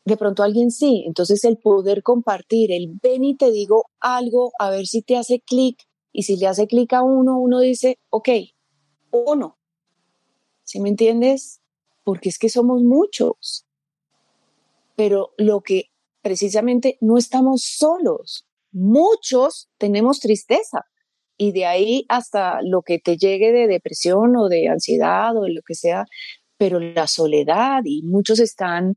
de pronto alguien sí, entonces el poder compartir, el ven y te digo algo, a ver si te hace clic, y si le hace clic a uno, uno dice, ok, uno. ¿Sí me entiendes? Porque es que somos muchos. Pero lo que precisamente no estamos solos. Muchos tenemos tristeza. Y de ahí hasta lo que te llegue de depresión o de ansiedad o lo que sea, pero la soledad y muchos están,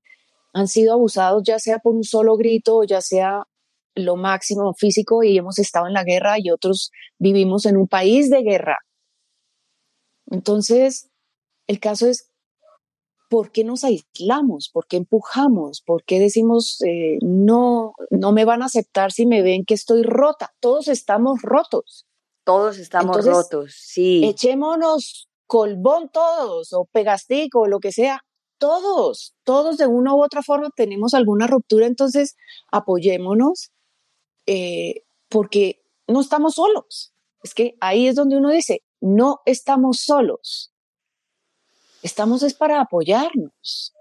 han sido abusados ya sea por un solo grito ya sea lo máximo físico y hemos estado en la guerra y otros vivimos en un país de guerra entonces, el caso es, ¿por qué nos aislamos? ¿Por qué empujamos? ¿Por qué decimos, eh, no, no me van a aceptar si me ven que estoy rota? Todos estamos rotos. Todos estamos rotos, sí. Echémonos colbón todos, o pegastico, o lo que sea. Todos, todos de una u otra forma tenemos alguna ruptura, entonces apoyémonos eh, porque no estamos solos. Es que ahí es donde uno dice, no estamos solos. Estamos es para apoyarnos.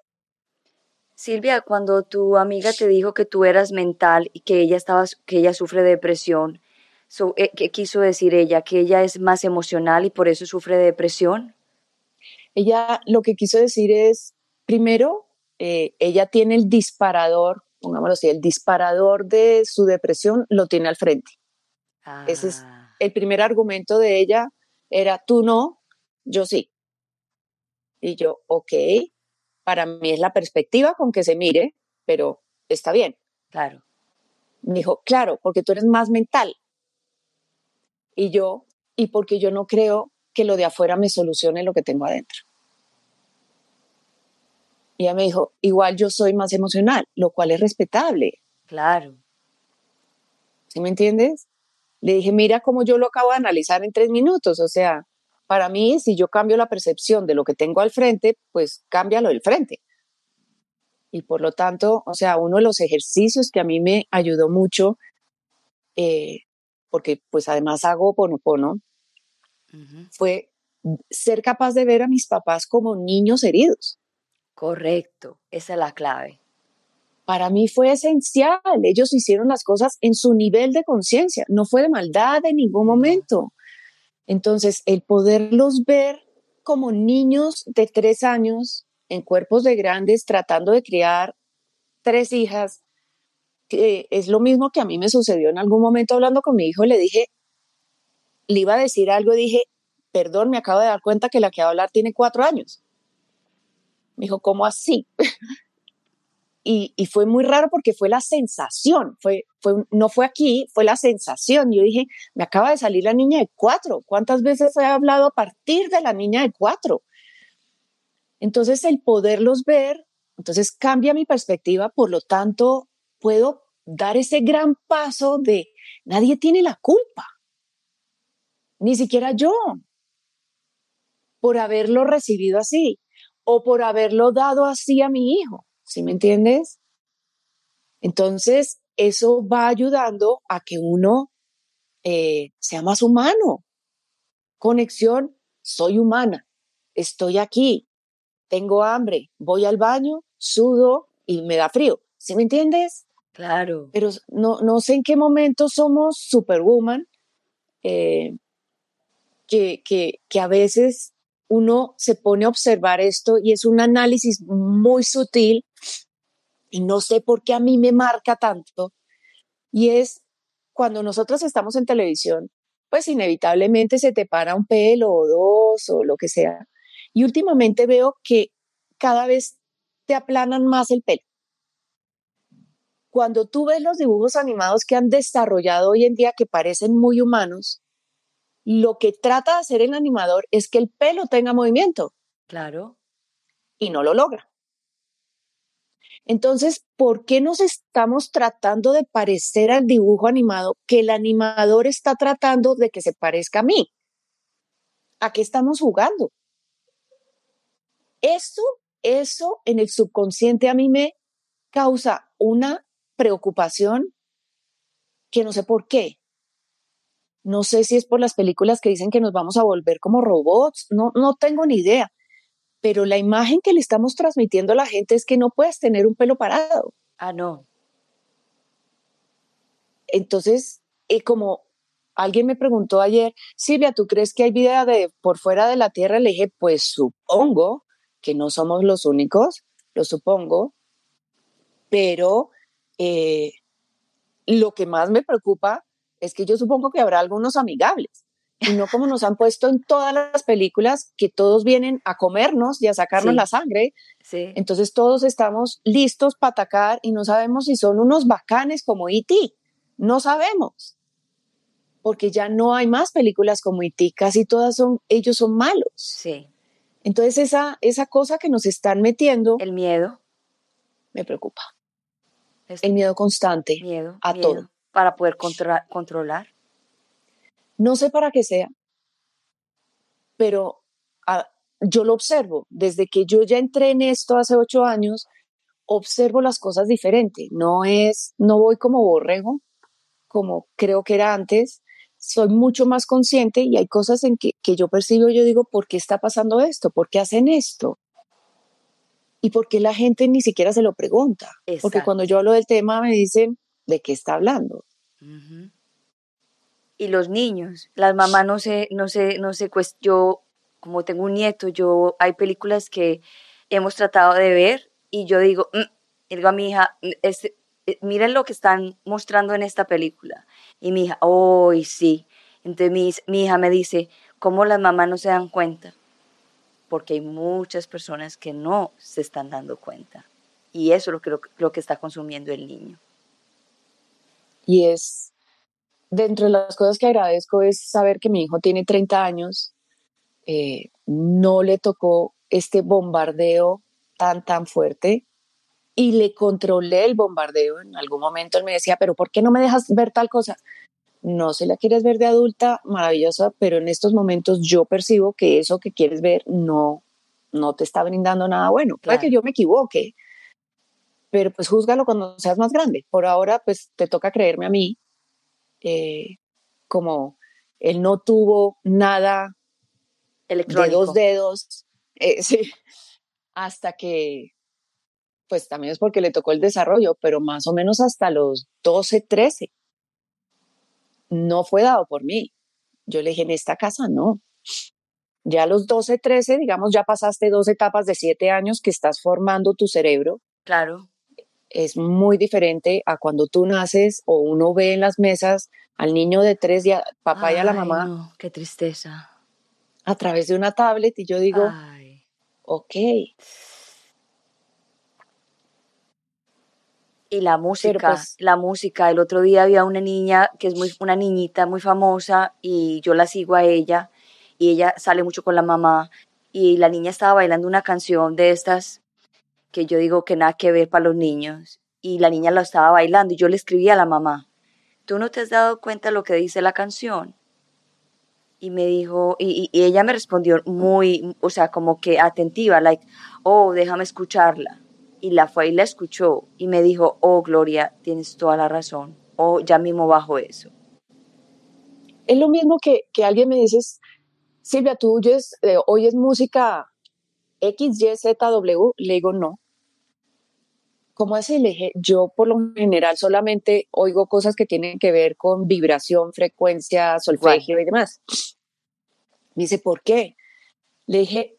Silvia, cuando tu amiga te dijo que tú eras mental y que ella estaba, que ella sufre de depresión, eh, ¿qué quiso decir ella? ¿Que ella es más emocional y por eso sufre de depresión? Ella lo que quiso decir es, primero, eh, ella tiene el disparador, pongámoslo así, el disparador de su depresión lo tiene al frente. Ese es ah. el primer argumento de ella, era tú no, yo sí. Y yo, ok, para mí es la perspectiva con que se mire, pero está bien. Claro. Me dijo, claro, porque tú eres más mental. Y yo, y porque yo no creo que lo de afuera me solucione lo que tengo adentro. Y ella me dijo, igual yo soy más emocional, lo cual es respetable. Claro. ¿Sí me entiendes? Le dije, mira cómo yo lo acabo de analizar en tres minutos. O sea, para mí, si yo cambio la percepción de lo que tengo al frente, pues cambia lo del frente. Y por lo tanto, o sea, uno de los ejercicios que a mí me ayudó mucho, eh, porque pues además hago ponopono, fue ser capaz de ver a mis papás como niños heridos. Correcto, esa es la clave. Para mí fue esencial. Ellos hicieron las cosas en su nivel de conciencia, no fue de maldad en ningún momento. Entonces, el poderlos ver como niños de tres años en cuerpos de grandes tratando de criar tres hijas, que es lo mismo que a mí me sucedió en algún momento hablando con mi hijo, le dije, le iba a decir algo, dije, perdón, me acabo de dar cuenta que la que va a hablar tiene cuatro años. Me dijo, ¿cómo así? y, fue muy raro porque fue la sensación, fue, fue, no fue aquí, fue la sensación. Yo dije, me acaba de salir la niña de cuatro, ¿cuántas veces he hablado a partir de la niña de cuatro? Entonces, el poderlos ver, entonces cambia mi perspectiva, por lo tanto, puedo dar ese gran paso de nadie tiene la culpa, ni siquiera yo, por haberlo recibido así o por haberlo dado así a mi hijo. ¿Sí me entiendes? Entonces, eso va ayudando a que uno eh, sea más humano. Conexión, soy humana, estoy aquí, tengo hambre, voy al baño, sudo y me da frío. ¿Sí me entiendes? Claro. Pero no, no sé en qué momento somos superwoman, eh, que, que, que a veces uno se pone a observar esto y es un análisis muy sutil y no sé por qué a mí me marca tanto. Y es cuando nosotros estamos en televisión, pues inevitablemente se te para un pelo o dos o lo que sea. Y últimamente veo que cada vez te aplanan más el pelo. Cuando tú ves los dibujos animados que han desarrollado hoy en día que parecen muy humanos, lo que trata de hacer el animador es que el pelo tenga movimiento. Claro. Y no lo logra. Entonces, ¿por qué nos estamos tratando de parecer al dibujo animado que el animador está tratando de que se parezca a mí? ¿A qué estamos jugando? Eso, eso en el subconsciente a mí me causa una preocupación que no sé por qué. No sé si es por las películas que dicen que nos vamos a volver como robots, no, no tengo ni idea. Pero la imagen que le estamos transmitiendo a la gente es que no puedes tener un pelo parado. Ah, no. Entonces, eh, como alguien me preguntó ayer, Silvia, ¿tú crees que hay vida de por fuera de la Tierra? Le dije, pues supongo que no somos los únicos, lo supongo, pero eh, lo que más me preocupa es que yo supongo que habrá algunos amigables y no como nos han puesto en todas las películas que todos vienen a comernos y a sacarnos la sangre. Sí. Entonces todos estamos listos para atacar y no sabemos si son unos bacanes como E.T. No sabemos. Porque ya no hay más películas como E.T. Casi todas son, ellos son malos. Sí. Entonces esa, esa cosa que nos están metiendo. El miedo. Me preocupa. el miedo constante. Miedo. A todo para poder controlar? No sé para qué sea, pero ah, yo lo observo. Desde que yo ya entré en esto hace ocho años, observo las cosas diferente. No es, no voy como borrego, como creo que era antes. Soy mucho más consciente y hay cosas en que, que yo percibo, yo digo, ¿por qué está pasando esto? ¿Por qué hacen esto? ¿Y por qué la gente ni siquiera se lo pregunta? Porque cuando yo hablo del tema me dicen, ¿de qué está hablando? Y los niños, las mamás no sé, no sé, no sé, pues yo, como tengo un nieto, yo, hay películas que hemos tratado de ver y yo digo, mm", digo a mi hija, este, miren lo que están mostrando en esta película. Y mi hija, oh, sí. Entonces mi, hija me dice, ¿cómo las mamás no se dan cuenta? Porque hay muchas personas que no se están dando cuenta. Y eso es lo que, lo, que está consumiendo el niño. Y es, dentro de las cosas que agradezco es saber que mi hijo tiene 30 años, eh, no le tocó este bombardeo tan, tan fuerte y le controlé el bombardeo. En algún momento él me decía, pero ¿por qué no me dejas ver tal cosa? No se la quieres ver de adulta, maravillosa, pero en estos momentos yo percibo que eso que quieres ver no, no te está brindando nada bueno. Puede que yo me equivoque, pero pues júzgalo cuando seas más grande. Por ahora, pues te toca creerme a mí, eh, como él no tuvo nada de dos dedos, eh, sí, hasta que, pues también es porque le tocó el desarrollo, pero más o menos hasta los 12, 13, no fue dado por mí. Yo le dije, en esta casa no. Ya a los 12, 13, digamos, ya pasaste dos etapas de siete años que estás formando tu cerebro. Claro. Es muy diferente a cuando tú naces o uno ve en las mesas al niño de tres y a papá y a la mamá. No, qué tristeza. A través de una tablet y yo digo, ok. Y la música, pues la música. El otro día había una niña que es muy, una niñita muy famosa y yo la sigo a ella y ella sale mucho con la mamá y la niña estaba bailando una canción de estas que yo digo que nada que ver para los niños y la niña la estaba bailando y yo le escribí a la mamá, ¿tú no te has dado cuenta lo que dice la canción? Y me dijo, y, ella me respondió muy, o sea, como que atentiva, like, oh, déjame escucharla y la fue y la escuchó y me dijo, oh Gloria, tienes toda la razón, oh, ya mismo bajo eso. Es lo mismo que, que alguien me dice, Silvia, tú oyes, eh, oyes música X, Y, Z, W, le digo no. ¿Cómo así? Le dije, yo por lo general solamente oigo cosas que tienen que ver con vibración, frecuencia, solfegio y demás. Me dice, ¿por qué? Le dije,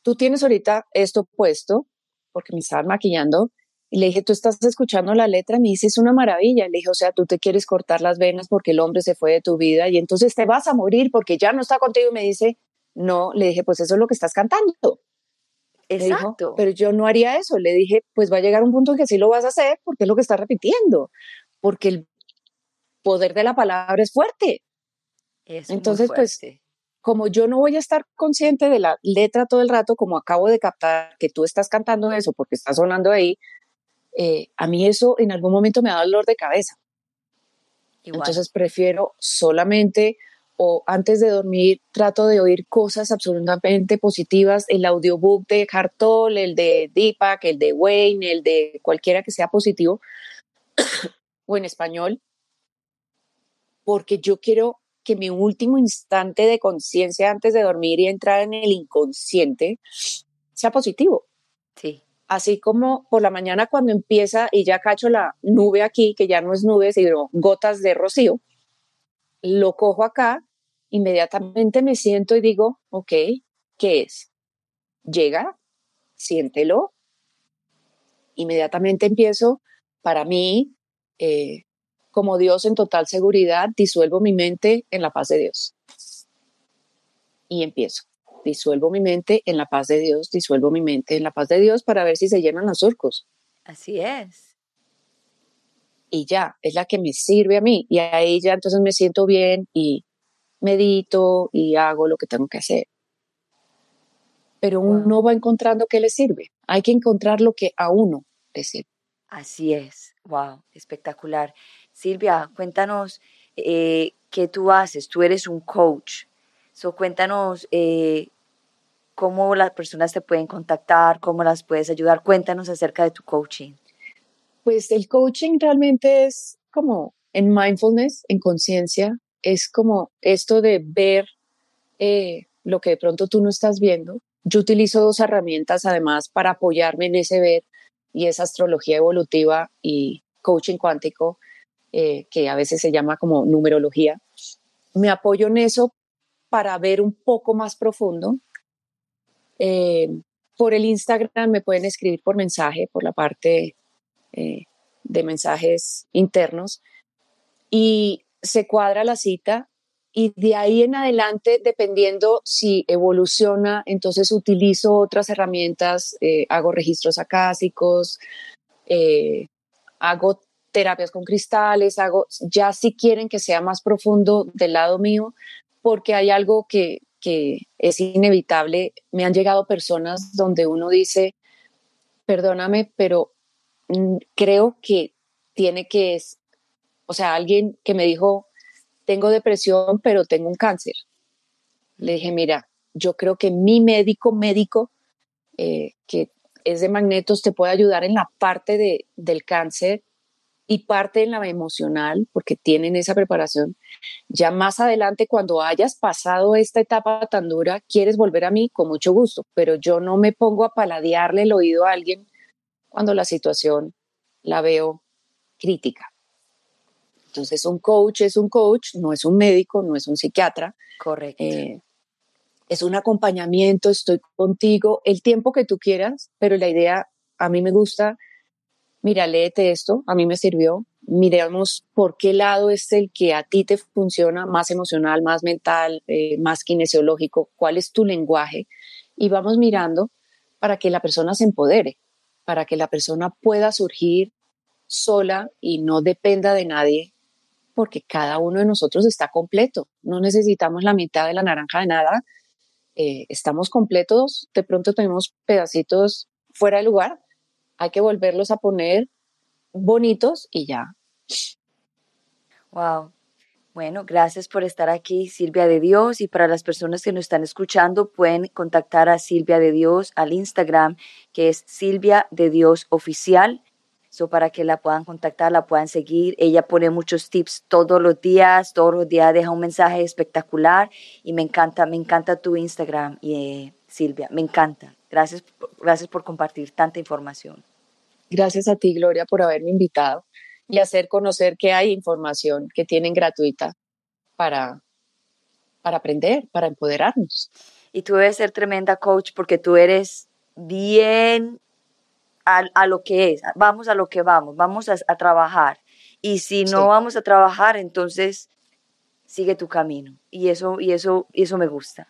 tú tienes ahorita esto puesto, porque me estaban maquillando, y le dije, tú estás escuchando la letra, me dice, es una maravilla. Le dije, o sea, tú te quieres cortar las venas porque el hombre se fue de tu vida y entonces te vas a morir porque ya no está contigo. Y me dice, no, le dije, pues eso es lo que estás cantando. Exacto. pero yo no haría eso. Le dije, pues va a llegar un punto en que sí lo vas a hacer porque es lo que estás repitiendo, porque el poder de la palabra es fuerte. Es entonces, muy pues, fuerte. pues como yo no voy a estar consciente de la letra todo el rato, como acabo de captar que tú estás cantando eso porque está sonando ahí, eh, a mí eso en algún momento me da dolor de cabeza. Entonces prefiero solamente o antes de dormir trato de oír cosas absolutamente positivas, el audiobook de Hartol, el de Deepak, el de Wayne, el de cualquiera que sea positivo o en español, porque yo quiero que mi último instante de conciencia antes de dormir y entrar en el inconsciente sea positivo. Sí. Así como por la mañana cuando empieza y ya cacho la nube aquí, que ya no es nube, sino gotas de rocío, lo cojo acá, inmediatamente me siento y digo, ok, ¿qué es? Llega, siéntelo, inmediatamente empiezo, para mí, eh, como Dios en total seguridad, disuelvo mi mente en la paz de Dios. Y empiezo. Disuelvo mi mente en la paz de Dios, disuelvo mi mente en la paz de Dios para ver si se llenan los surcos. Así es. Y ya, es la que me sirve a mí. Y ahí ya entonces me siento bien y medito y hago lo que tengo que hacer. Pero uno va encontrando qué le sirve. Hay que encontrar lo que a uno le sirve. Así es. Wow, espectacular. Silvia, cuéntanos eh, qué tú haces. Tú eres un coach. So, cuéntanos eh, cómo las personas te pueden contactar, cómo las puedes ayudar. Cuéntanos acerca de tu coaching. Pues el coaching realmente es como en mindfulness, en conciencia, es como esto de ver eh, lo que de pronto tú no estás viendo yo utilizo dos herramientas además para apoyarme en ese ver y es astrología evolutiva y coaching cuántico, eh, que a veces se llama como numerología. Me apoyo en eso para ver un poco más profundo. Eh, por el Instagram me pueden escribir por mensaje, por la parte eh, de mensajes internos y se cuadra la cita y de ahí en adelante, dependiendo si evoluciona, entonces utilizo otras herramientas, eh, hago registros acásicos, eh, hago terapias con cristales, hago, ya si quieren que sea más profundo del lado mío, porque hay algo que, que es inevitable. Me han llegado personas donde uno dice, perdóname, pero creo que tiene que, o sea, alguien que me dijo, tengo depresión, pero tengo un cáncer. Le dije, mira, yo creo que mi médico médico, eh, que es de magnetos, te puede ayudar en la parte de, del cáncer y parte en la emocional, porque tienen esa preparación. Ya más adelante, cuando hayas pasado esta etapa tan dura, quieres volver a mí con mucho gusto, pero yo no me pongo a paladearle el oído a alguien cuando la situación la veo crítica. Entonces, un coach es un coach, no es un médico, no es un psiquiatra. Correcto. Eh, es un acompañamiento, estoy contigo el tiempo que tú quieras, pero la idea, a mí me gusta, mira, léete esto, a mí me sirvió, miremos por qué lado es el que a ti te funciona, más emocional, más mental, eh, más kinesiológico, cuál es tu lenguaje, y vamos mirando para que la persona se empodere, para que la persona pueda surgir sola y no dependa de nadie porque cada uno de nosotros está completo. No necesitamos la mitad de la naranja de nada. Eh, estamos completos. De pronto tenemos pedacitos fuera de lugar. Hay que volverlos a poner bonitos y ya. Wow. Bueno, gracias por estar aquí, Silvia de Dios. Y para las personas que nos están escuchando, pueden contactar a Silvia de Dios al Instagram, que es Silvia de Dios Oficial para que la puedan contactar, la puedan seguir. Ella pone muchos tips todos los días, todos los días deja un mensaje espectacular y me encanta, me encanta tu Instagram, eh, Silvia, me encanta. Gracias, gracias por compartir tanta información. Gracias a ti, Gloria, por haberme invitado y hacer conocer que hay información que tienen gratuita para, para aprender, para empoderarnos. Y tú debes ser tremenda coach porque tú eres bien a, lo que es, vamos a lo que vamos, vamos a, trabajar. Y si no vamos a trabajar, entonces sigue tu camino. Y eso, y eso, y eso me gusta.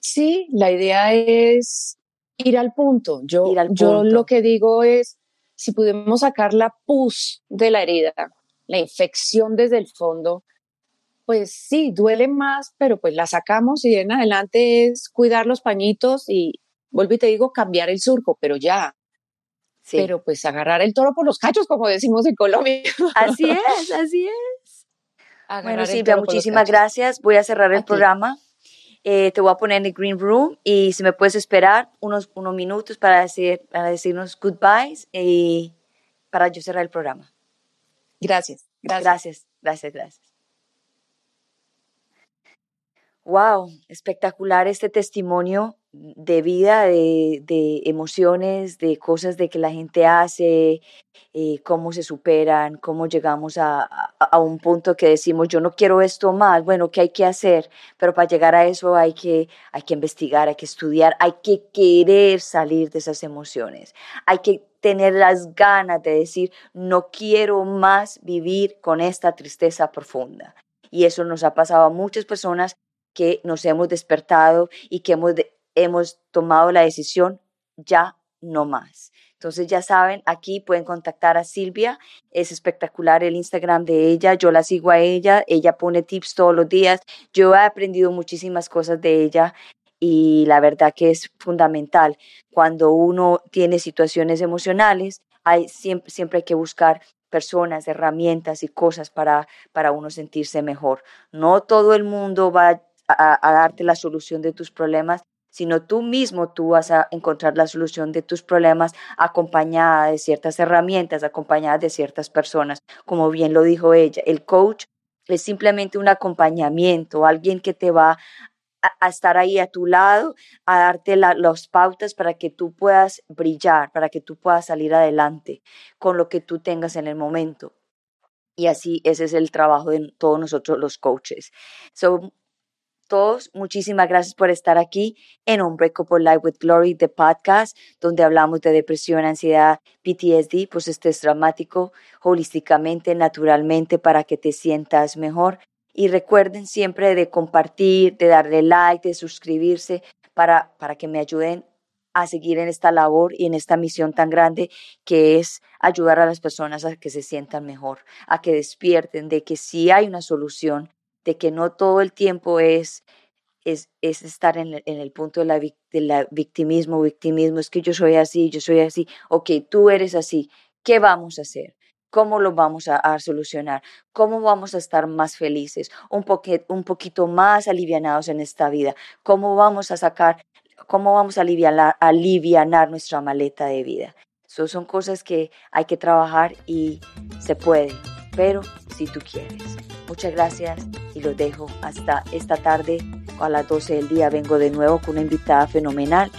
Sí, la idea es ir al punto. Yo, yo lo que digo es, si pudimos sacar la pus de la herida, la infección desde el fondo, pues sí, duele más, pero pues la sacamos y en adelante es cuidar los pañitos y, vuelvo y te digo, cambiar el surco, pero ya, pero pues agarrar el toro por los cachos, como decimos en Colombia. Así es, así es. bueno, Silvia, muchísimas gracias. Voy a cerrar el programa. Eh, te voy a poner en el green room y si me puedes esperar unos, unos minutos para, decir, para decirnos goodbyes y para yo cerrar el programa. Gracias. Gracias, gracias, gracias. gracias. Wow, espectacular este testimonio de vida, de, emociones, de cosas de que la gente hace, eh, cómo se superan, cómo llegamos a, un punto que decimos, yo no quiero esto más, bueno, ¿qué hay que hacer? Pero para llegar a eso hay que, hay que investigar, hay que estudiar, hay que querer salir de esas emociones, hay que tener las ganas de decir, no quiero más vivir con esta tristeza profunda. Y eso nos ha pasado a muchas personas que nos hemos despertado y que hemos, hemos tomado la decisión ya no más. Entonces ya saben, aquí pueden contactar a Silvia, es espectacular el Instagram de ella, yo la sigo a ella, ella pone tips todos los días, yo he aprendido muchísimas cosas de ella y la verdad que es fundamental. Cuando uno tiene situaciones emocionales, hay, siempre, siempre hay que buscar personas, herramientas y cosas para, para uno sentirse mejor. No todo el mundo va a, darte la solución de tus problemas, sino tú mismo tú vas a encontrar la solución de tus problemas acompañada de ciertas herramientas, acompañada de ciertas personas. Como bien lo dijo ella, el coach es simplemente un acompañamiento, alguien que te va a, estar ahí a tu lado, a darte las pautas para que tú puedas brillar, para que tú puedas salir adelante con lo que tú tengas en el momento. Y así ese es el trabajo de todos nosotros los coaches. So, todos, muchísimas gracias por estar aquí en Unbreakable Life with Glory, the podcast, donde hablamos de depresión, ansiedad, PTSD, pues estrés dramático, holísticamente, naturalmente, para que te sientas mejor. Y recuerden siempre de compartir, de darle like, de suscribirse, para, para que me ayuden a seguir en esta labor y en esta misión tan grande que es ayudar a las personas a que se sientan mejor, a que despierten de que sí hay una solución, de que no todo el tiempo es, es, es estar en, el punto de la, de victimismo, victimismo, es que yo soy así, yo soy así, ok, tú eres así, ¿qué vamos a hacer? ¿Cómo lo vamos a, solucionar? ¿Cómo vamos a estar más felices? Un, un poquito más alivianados en esta vida. ¿Cómo vamos a sacar, cómo vamos a aliviar, alivianar nuestra maleta de vida? Eso son cosas que hay que trabajar y se puede, pero si tú quieres. Muchas gracias y los dejo hasta esta tarde. A las 12 del día vengo de nuevo con una invitada fenomenal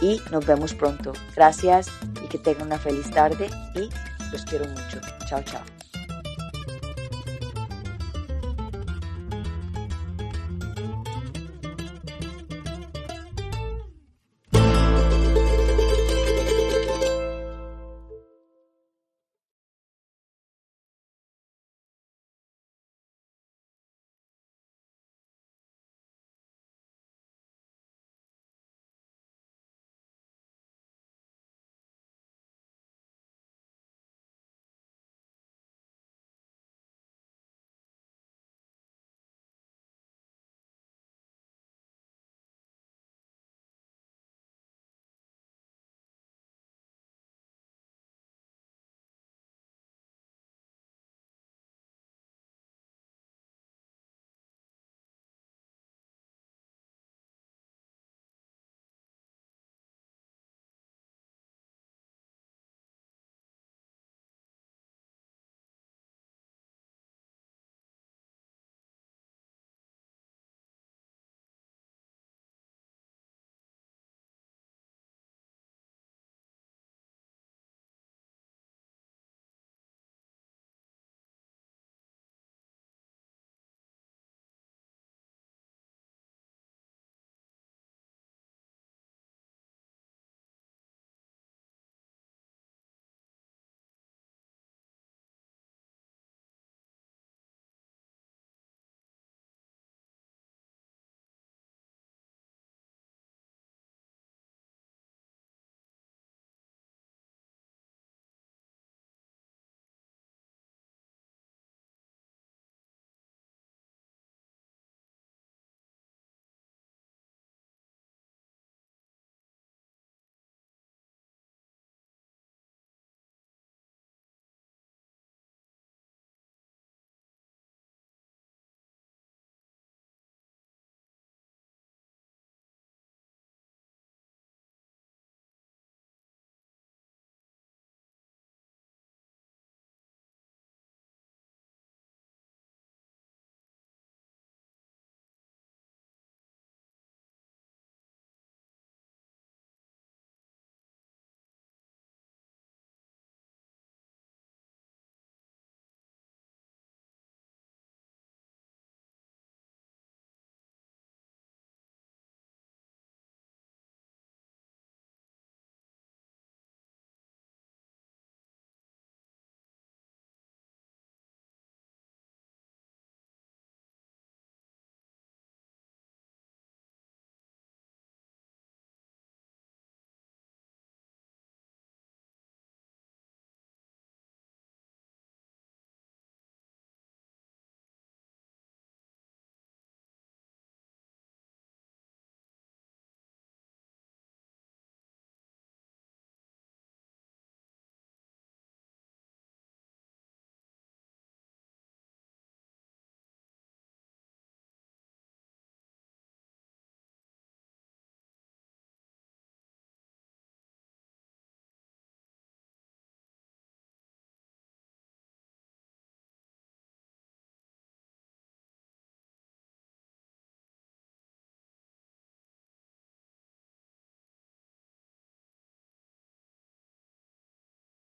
y nos vemos pronto. Gracias y que tengan una feliz tarde y los quiero mucho. Chao, chao.